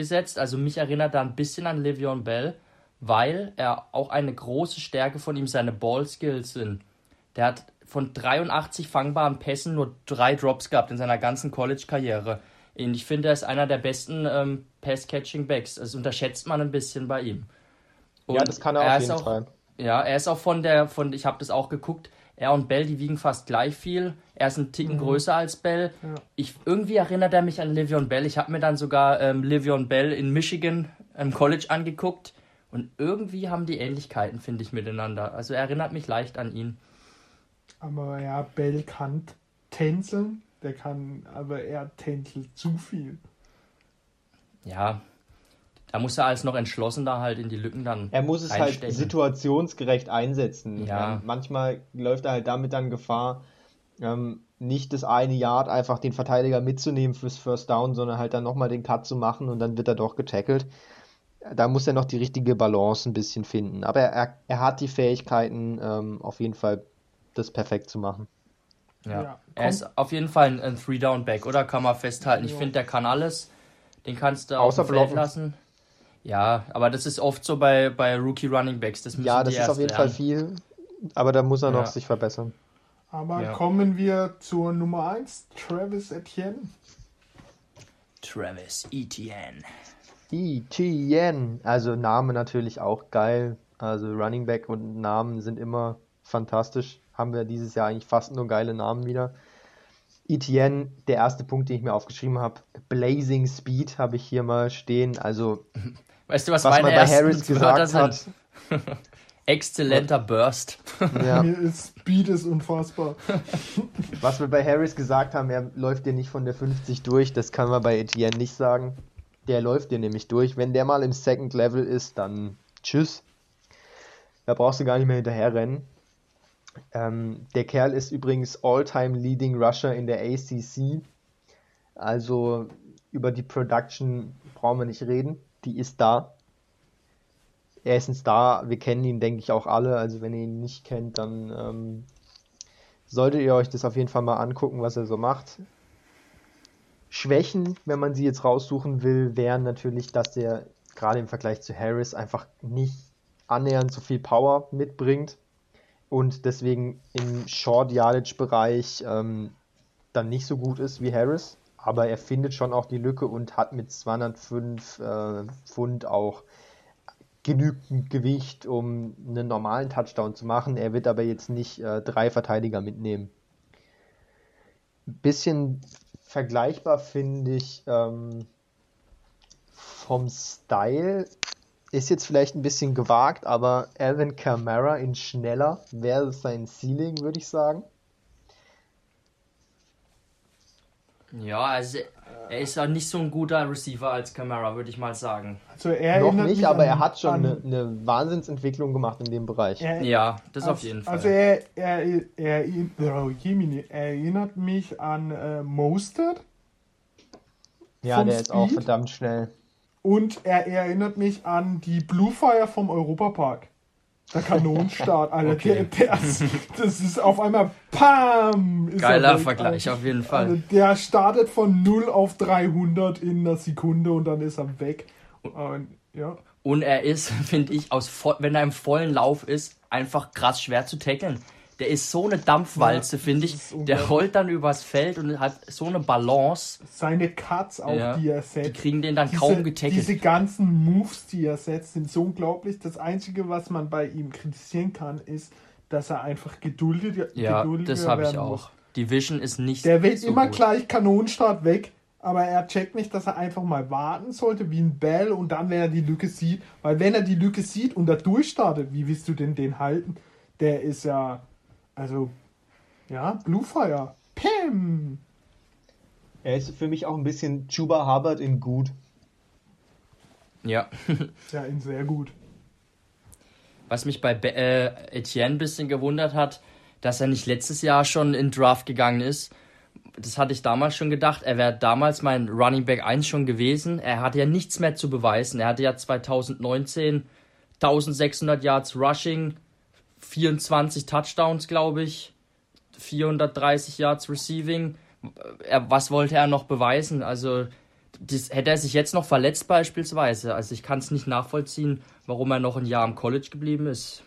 gesetzt. Also mich erinnert er ein bisschen an Livion Bell, weil er auch eine große Stärke von ihm seine Ball Skills sind. Der hat von 83 fangbaren Pässen nur drei Drops gehabt in seiner ganzen College-Karriere. Und ich finde, er ist einer der besten ähm, Pass-Catching-Backs. Das unterschätzt man ein bisschen bei ihm. Ja, Und das kann er auf ist jeden auch, Fall. Ja, er ist auch von der, von, ich habe das auch geguckt, er und Bell, die wiegen fast gleich viel. Er ist ein Ticken größer als Bell. Ja. Ich, irgendwie erinnert er mich an Livion Bell. Ich habe mir dann sogar ähm, Livion Bell in Michigan im College angeguckt. Und irgendwie haben die Ähnlichkeiten, finde ich, miteinander. Also er erinnert mich leicht an ihn. Aber ja, Bell kann tänzeln. Der kann, aber er tänzelt zu viel. Ja, da muss er als noch entschlossener halt in die Lücken dann Er muss es halt situationsgerecht einsetzen. Ja. Ähm, manchmal läuft er halt damit dann Gefahr, ähm, nicht das eine Yard einfach den Verteidiger mitzunehmen fürs First Down, sondern halt dann nochmal den Cut zu machen und dann wird er doch getackelt. Da muss er noch die richtige Balance ein bisschen finden. Aber er, er hat die Fähigkeiten, ähm, auf jeden Fall das perfekt zu machen. Ja. Ja, er ist auf jeden Fall ein, ein Three-Down-Back, oder? Kann man festhalten. Ich Ja. finde, der kann alles. Den kannst du Außer Feld blocken. lassen. Ja, aber das ist oft so bei, bei Rookie Running Backs. Das Ja, das ist auf jeden lernen. Fall viel, aber da muss er noch Ja. sich verbessern. Aber Ja. kommen wir zur Nummer 1, Travis Etienne. Travis Etienne. Etienne, also Name natürlich auch geil. Also Running Back und Namen sind immer fantastisch. Haben wir dieses Jahr eigentlich fast nur geile Namen wieder. Etienne, der erste Punkt, den ich mir aufgeschrieben habe, Blazing Speed habe ich hier mal stehen. Also Weißt du, was, was meine man bei ersten Harris Wörter gesagt sind? hat. Exzellenter Burst. Ja, Mir ist Speed ist unfassbar. was wir bei Harris gesagt haben, er läuft dir nicht von der 50 durch, das kann man bei Etienne nicht sagen. Der läuft dir nämlich durch. Wenn der mal im Second Level ist, dann tschüss. Da brauchst du gar nicht mehr hinterher rennen. Ähm, der Kerl ist übrigens All-Time Leading Rusher in der ACC. Also über die Production brauchen wir nicht reden. Die ist da. Er ist ein Star. Wir kennen ihn, denke ich, auch alle. Also wenn ihr ihn nicht kennt, dann ähm, solltet ihr euch das auf jeden Fall mal angucken, was er so macht. Schwächen, wenn man sie jetzt raussuchen will, wären natürlich, dass er gerade im Vergleich zu Harris einfach nicht annähernd so viel Power mitbringt und deswegen im Short Yardage Bereich ähm, dann nicht so gut ist wie Harris. Aber er findet schon auch die Lücke und hat mit 205 äh, Pfund auch genügend Gewicht, um einen normalen Touchdown zu machen. Er wird aber jetzt nicht äh, drei Verteidiger mitnehmen. Ein bisschen vergleichbar finde ich ähm, vom Style ist jetzt vielleicht ein bisschen gewagt, aber Alvin Kamara in schneller wäre sein Ceiling, würde ich sagen. Ja, also er ist ja nicht so ein guter Receiver als Camara, würde ich mal sagen. Also er Noch nicht, aber an- er hat schon eine, eine Wahnsinnsentwicklung gemacht in dem Bereich. er- Ja, das auf also- jeden Fall. Also er, er, er, oh, er erinnert mich an äh, Mostert Ja, der ist auch Speed? verdammt schnell. und er erinnert mich an die Blue Fire vom Europapark. Der Kanonenstart, Alter. Okay. Der, der, das ist auf einmal PAM! Er Geiler weg, Vergleich, Alter. auf jeden Also Fall. der startet von 0 auf 300 in einer Sekunde und dann ist er weg. Und, ja. Und er ist, finde ich, aus wenn er im vollen Lauf ist, einfach krass schwer zu tackeln. Der ist so eine Dampfwalze, Ja, finde ich. Der rollt dann übers Feld und hat so eine Balance. Seine Cuts auch, Ja, die er Die setzt. kriegen den dann diese, kaum getackelt. Diese ganzen Moves, die er setzt, sind so unglaublich. Das Einzige, was man bei ihm kritisieren kann, ist, dass er einfach geduldiger, ja, geduldiger das habe ich werden auch. muss. Die Vision ist nicht Der will so immer gut. gleich Kanonenstart weg, aber er checkt nicht, dass er einfach mal warten sollte, wie ein Bell, und dann, wenn er die Lücke sieht, weil wenn er die Lücke sieht und da durchstartet, wie willst du denn den halten? Der ist ja, also, ja, Bluefire. Pam! Er ist für mich auch ein bisschen Chuba Hubbard in gut. Ja. Ja, ihn sehr gut. Was mich bei Be äh, Etienne ein bisschen gewundert hat, dass er nicht letztes Jahr schon in Draft gegangen ist. Das hatte ich damals schon gedacht. Er wäre damals mein Running Back 1 schon gewesen. Er hatte ja nichts mehr zu beweisen. Er hatte ja 2019 1600 Yards Rushing, 24 Touchdowns, glaube ich, 430 Yards Receiving. Er, was wollte er noch beweisen? Also das, hätte er sich jetzt noch verletzt beispielsweise. Also ich kann es nicht nachvollziehen, warum er noch ein Jahr am College geblieben ist.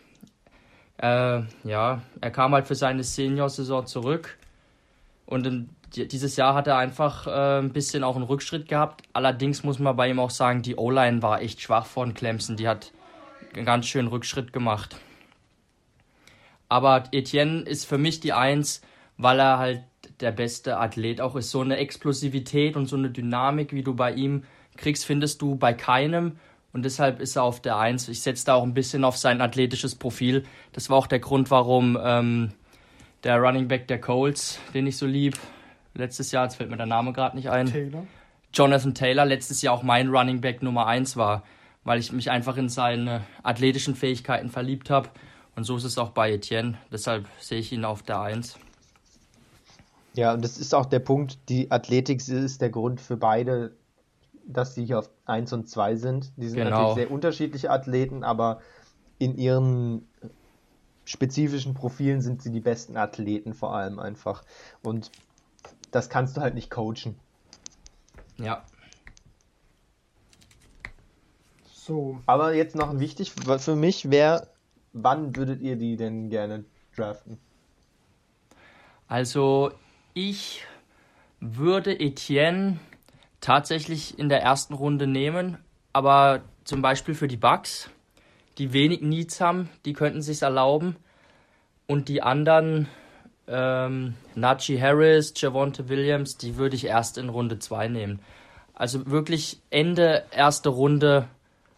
Äh, ja, er kam halt für seine Senior-Saison zurück und in, die- dieses Jahr hat er einfach äh, ein bisschen auch einen Rückschritt gehabt. Allerdings muss man bei ihm auch sagen, die O-Line war echt schwach von Clemson. Die hat einen ganz schönen Rückschritt gemacht. Aber Etienne ist für mich die Eins, weil er halt der beste Athlet auch ist. So eine Explosivität und so eine Dynamik, wie du bei ihm kriegst, findest du bei keinem. Und deshalb ist er auf der Eins. Ich setze da auch ein bisschen auf sein athletisches Profil. Das war auch der Grund, warum ähm, der Running Back der Colts, den ich so lieb, letztes Jahr, jetzt fällt mir der Name gerade nicht ein, Taylor. Jonathan Taylor letztes Jahr auch mein Running Back Nummer 1 war, weil ich mich einfach in seine athletischen Fähigkeiten verliebt habe. Und so ist es auch bei Etienne. Deshalb sehe ich ihn auf der 1. Ja, und das ist auch der Punkt, die Athletik ist der Grund für beide, dass sie hier auf 1 und 2 sind. Die sind Genau. natürlich sehr unterschiedliche Athleten, aber in ihren spezifischen Profilen sind sie die besten Athleten vor allem einfach. Und das kannst du halt nicht coachen. Ja. So, Aber jetzt noch wichtig für mich, wer, wann würdet ihr die denn gerne draften? Also ich würde Etienne tatsächlich in der ersten Runde nehmen, aber zum Beispiel für die Bucks, die wenig Needs haben, die könnten sich erlauben. Und die anderen, ähm, Najee Harris, Javonte Williams, die würde ich erst in Runde 2 nehmen. Also wirklich Ende erste Runde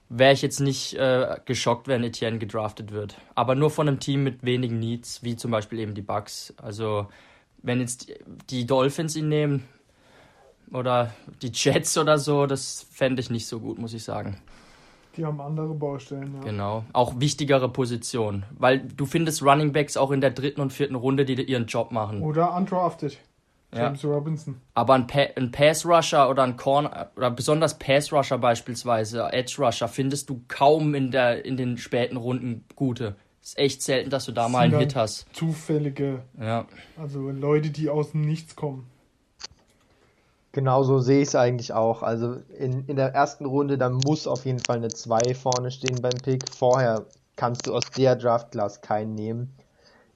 wäre ich jetzt nicht äh, geschockt, wenn Etienne gedraftet wird. Aber nur von einem Team mit wenigen Needs, wie zum Beispiel eben die Bucks. Also wenn jetzt die Dolphins ihn nehmen oder die Jets oder so, das fände ich nicht so gut, muss ich sagen. die haben andere Baustellen. Ja. Genau. Auch wichtigere Positionen. Weil du findest Running Backs auch in der dritten und vierten Runde, die ihren Job machen. Oder undrafted. Ja. James Robinson. Aber ein, pa ein Pass Rusher oder ein Corner oder besonders Pass Rusher beispielsweise, Edge Rusher, findest du kaum in, der, in den späten Runden gute. Ist echt selten, dass du da mal einen Hit hast. Zufällige, Ja. also Leute, die aus dem Nichts kommen. Genau so sehe ich es eigentlich auch. Also in, in der ersten Runde, da muss auf jeden Fall eine 2 vorne stehen beim Pick. Vorher kannst du aus der Draft-Class keinen nehmen.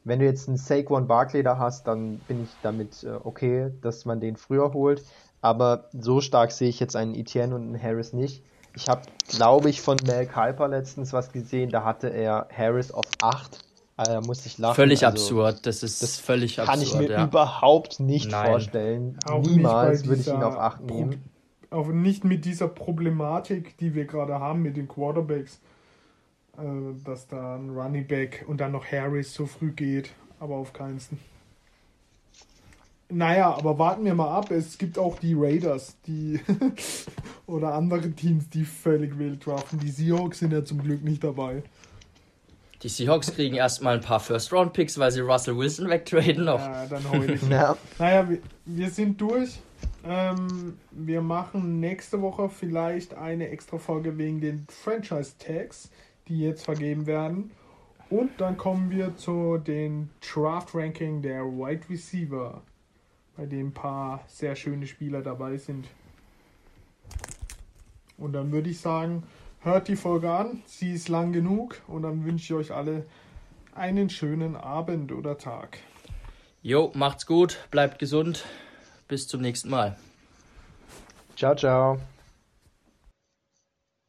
Wenn du jetzt einen Saquon Barkley da hast, dann bin ich damit äh, okay, dass man den früher holt. Aber so stark sehe ich jetzt einen Etienne und einen Harris nicht. Ich habe, glaube ich, von Mel Kiper letztens was gesehen, da hatte er Harris auf 8 Also, da muss ich lachen. Völlig also, absurd. Das ist das völlig Kann absurd. ich mir ja. überhaupt nicht Nein. vorstellen. Auch Niemals würde ich ihn auf Acht Pro- nehmen. Auch nicht mit dieser Problematik, die wir gerade haben mit den Quarterbacks. Äh, dass da ein Running Back und dann noch Harris so früh geht. Aber auf keinsten. Naja, aber warten wir mal ab. Es gibt auch die Raiders, die oder andere Teams, die völlig wild draften. Die Seahawks sind ja zum Glück nicht dabei. Die Seahawks kriegen erstmal ein paar First-Round-Picks, weil sie Russell Wilson wegtraden noch. Ja, dann heul ich. Ja, Naja, wir, wir sind durch. Ähm, wir machen nächste Woche vielleicht eine extra Folge wegen den Franchise-Tags, die jetzt vergeben werden. Und dann kommen wir zu den Draft-Ranking der Wide Receiver, bei dem ein paar sehr schöne Spieler dabei sind. Und dann würde ich sagen, hört die Folge an, sie ist lang genug und dann wünsche ich euch alle einen schönen Abend oder Tag. Jo, macht's gut, bleibt gesund. Bis zum nächsten Mal. ciao, ciao.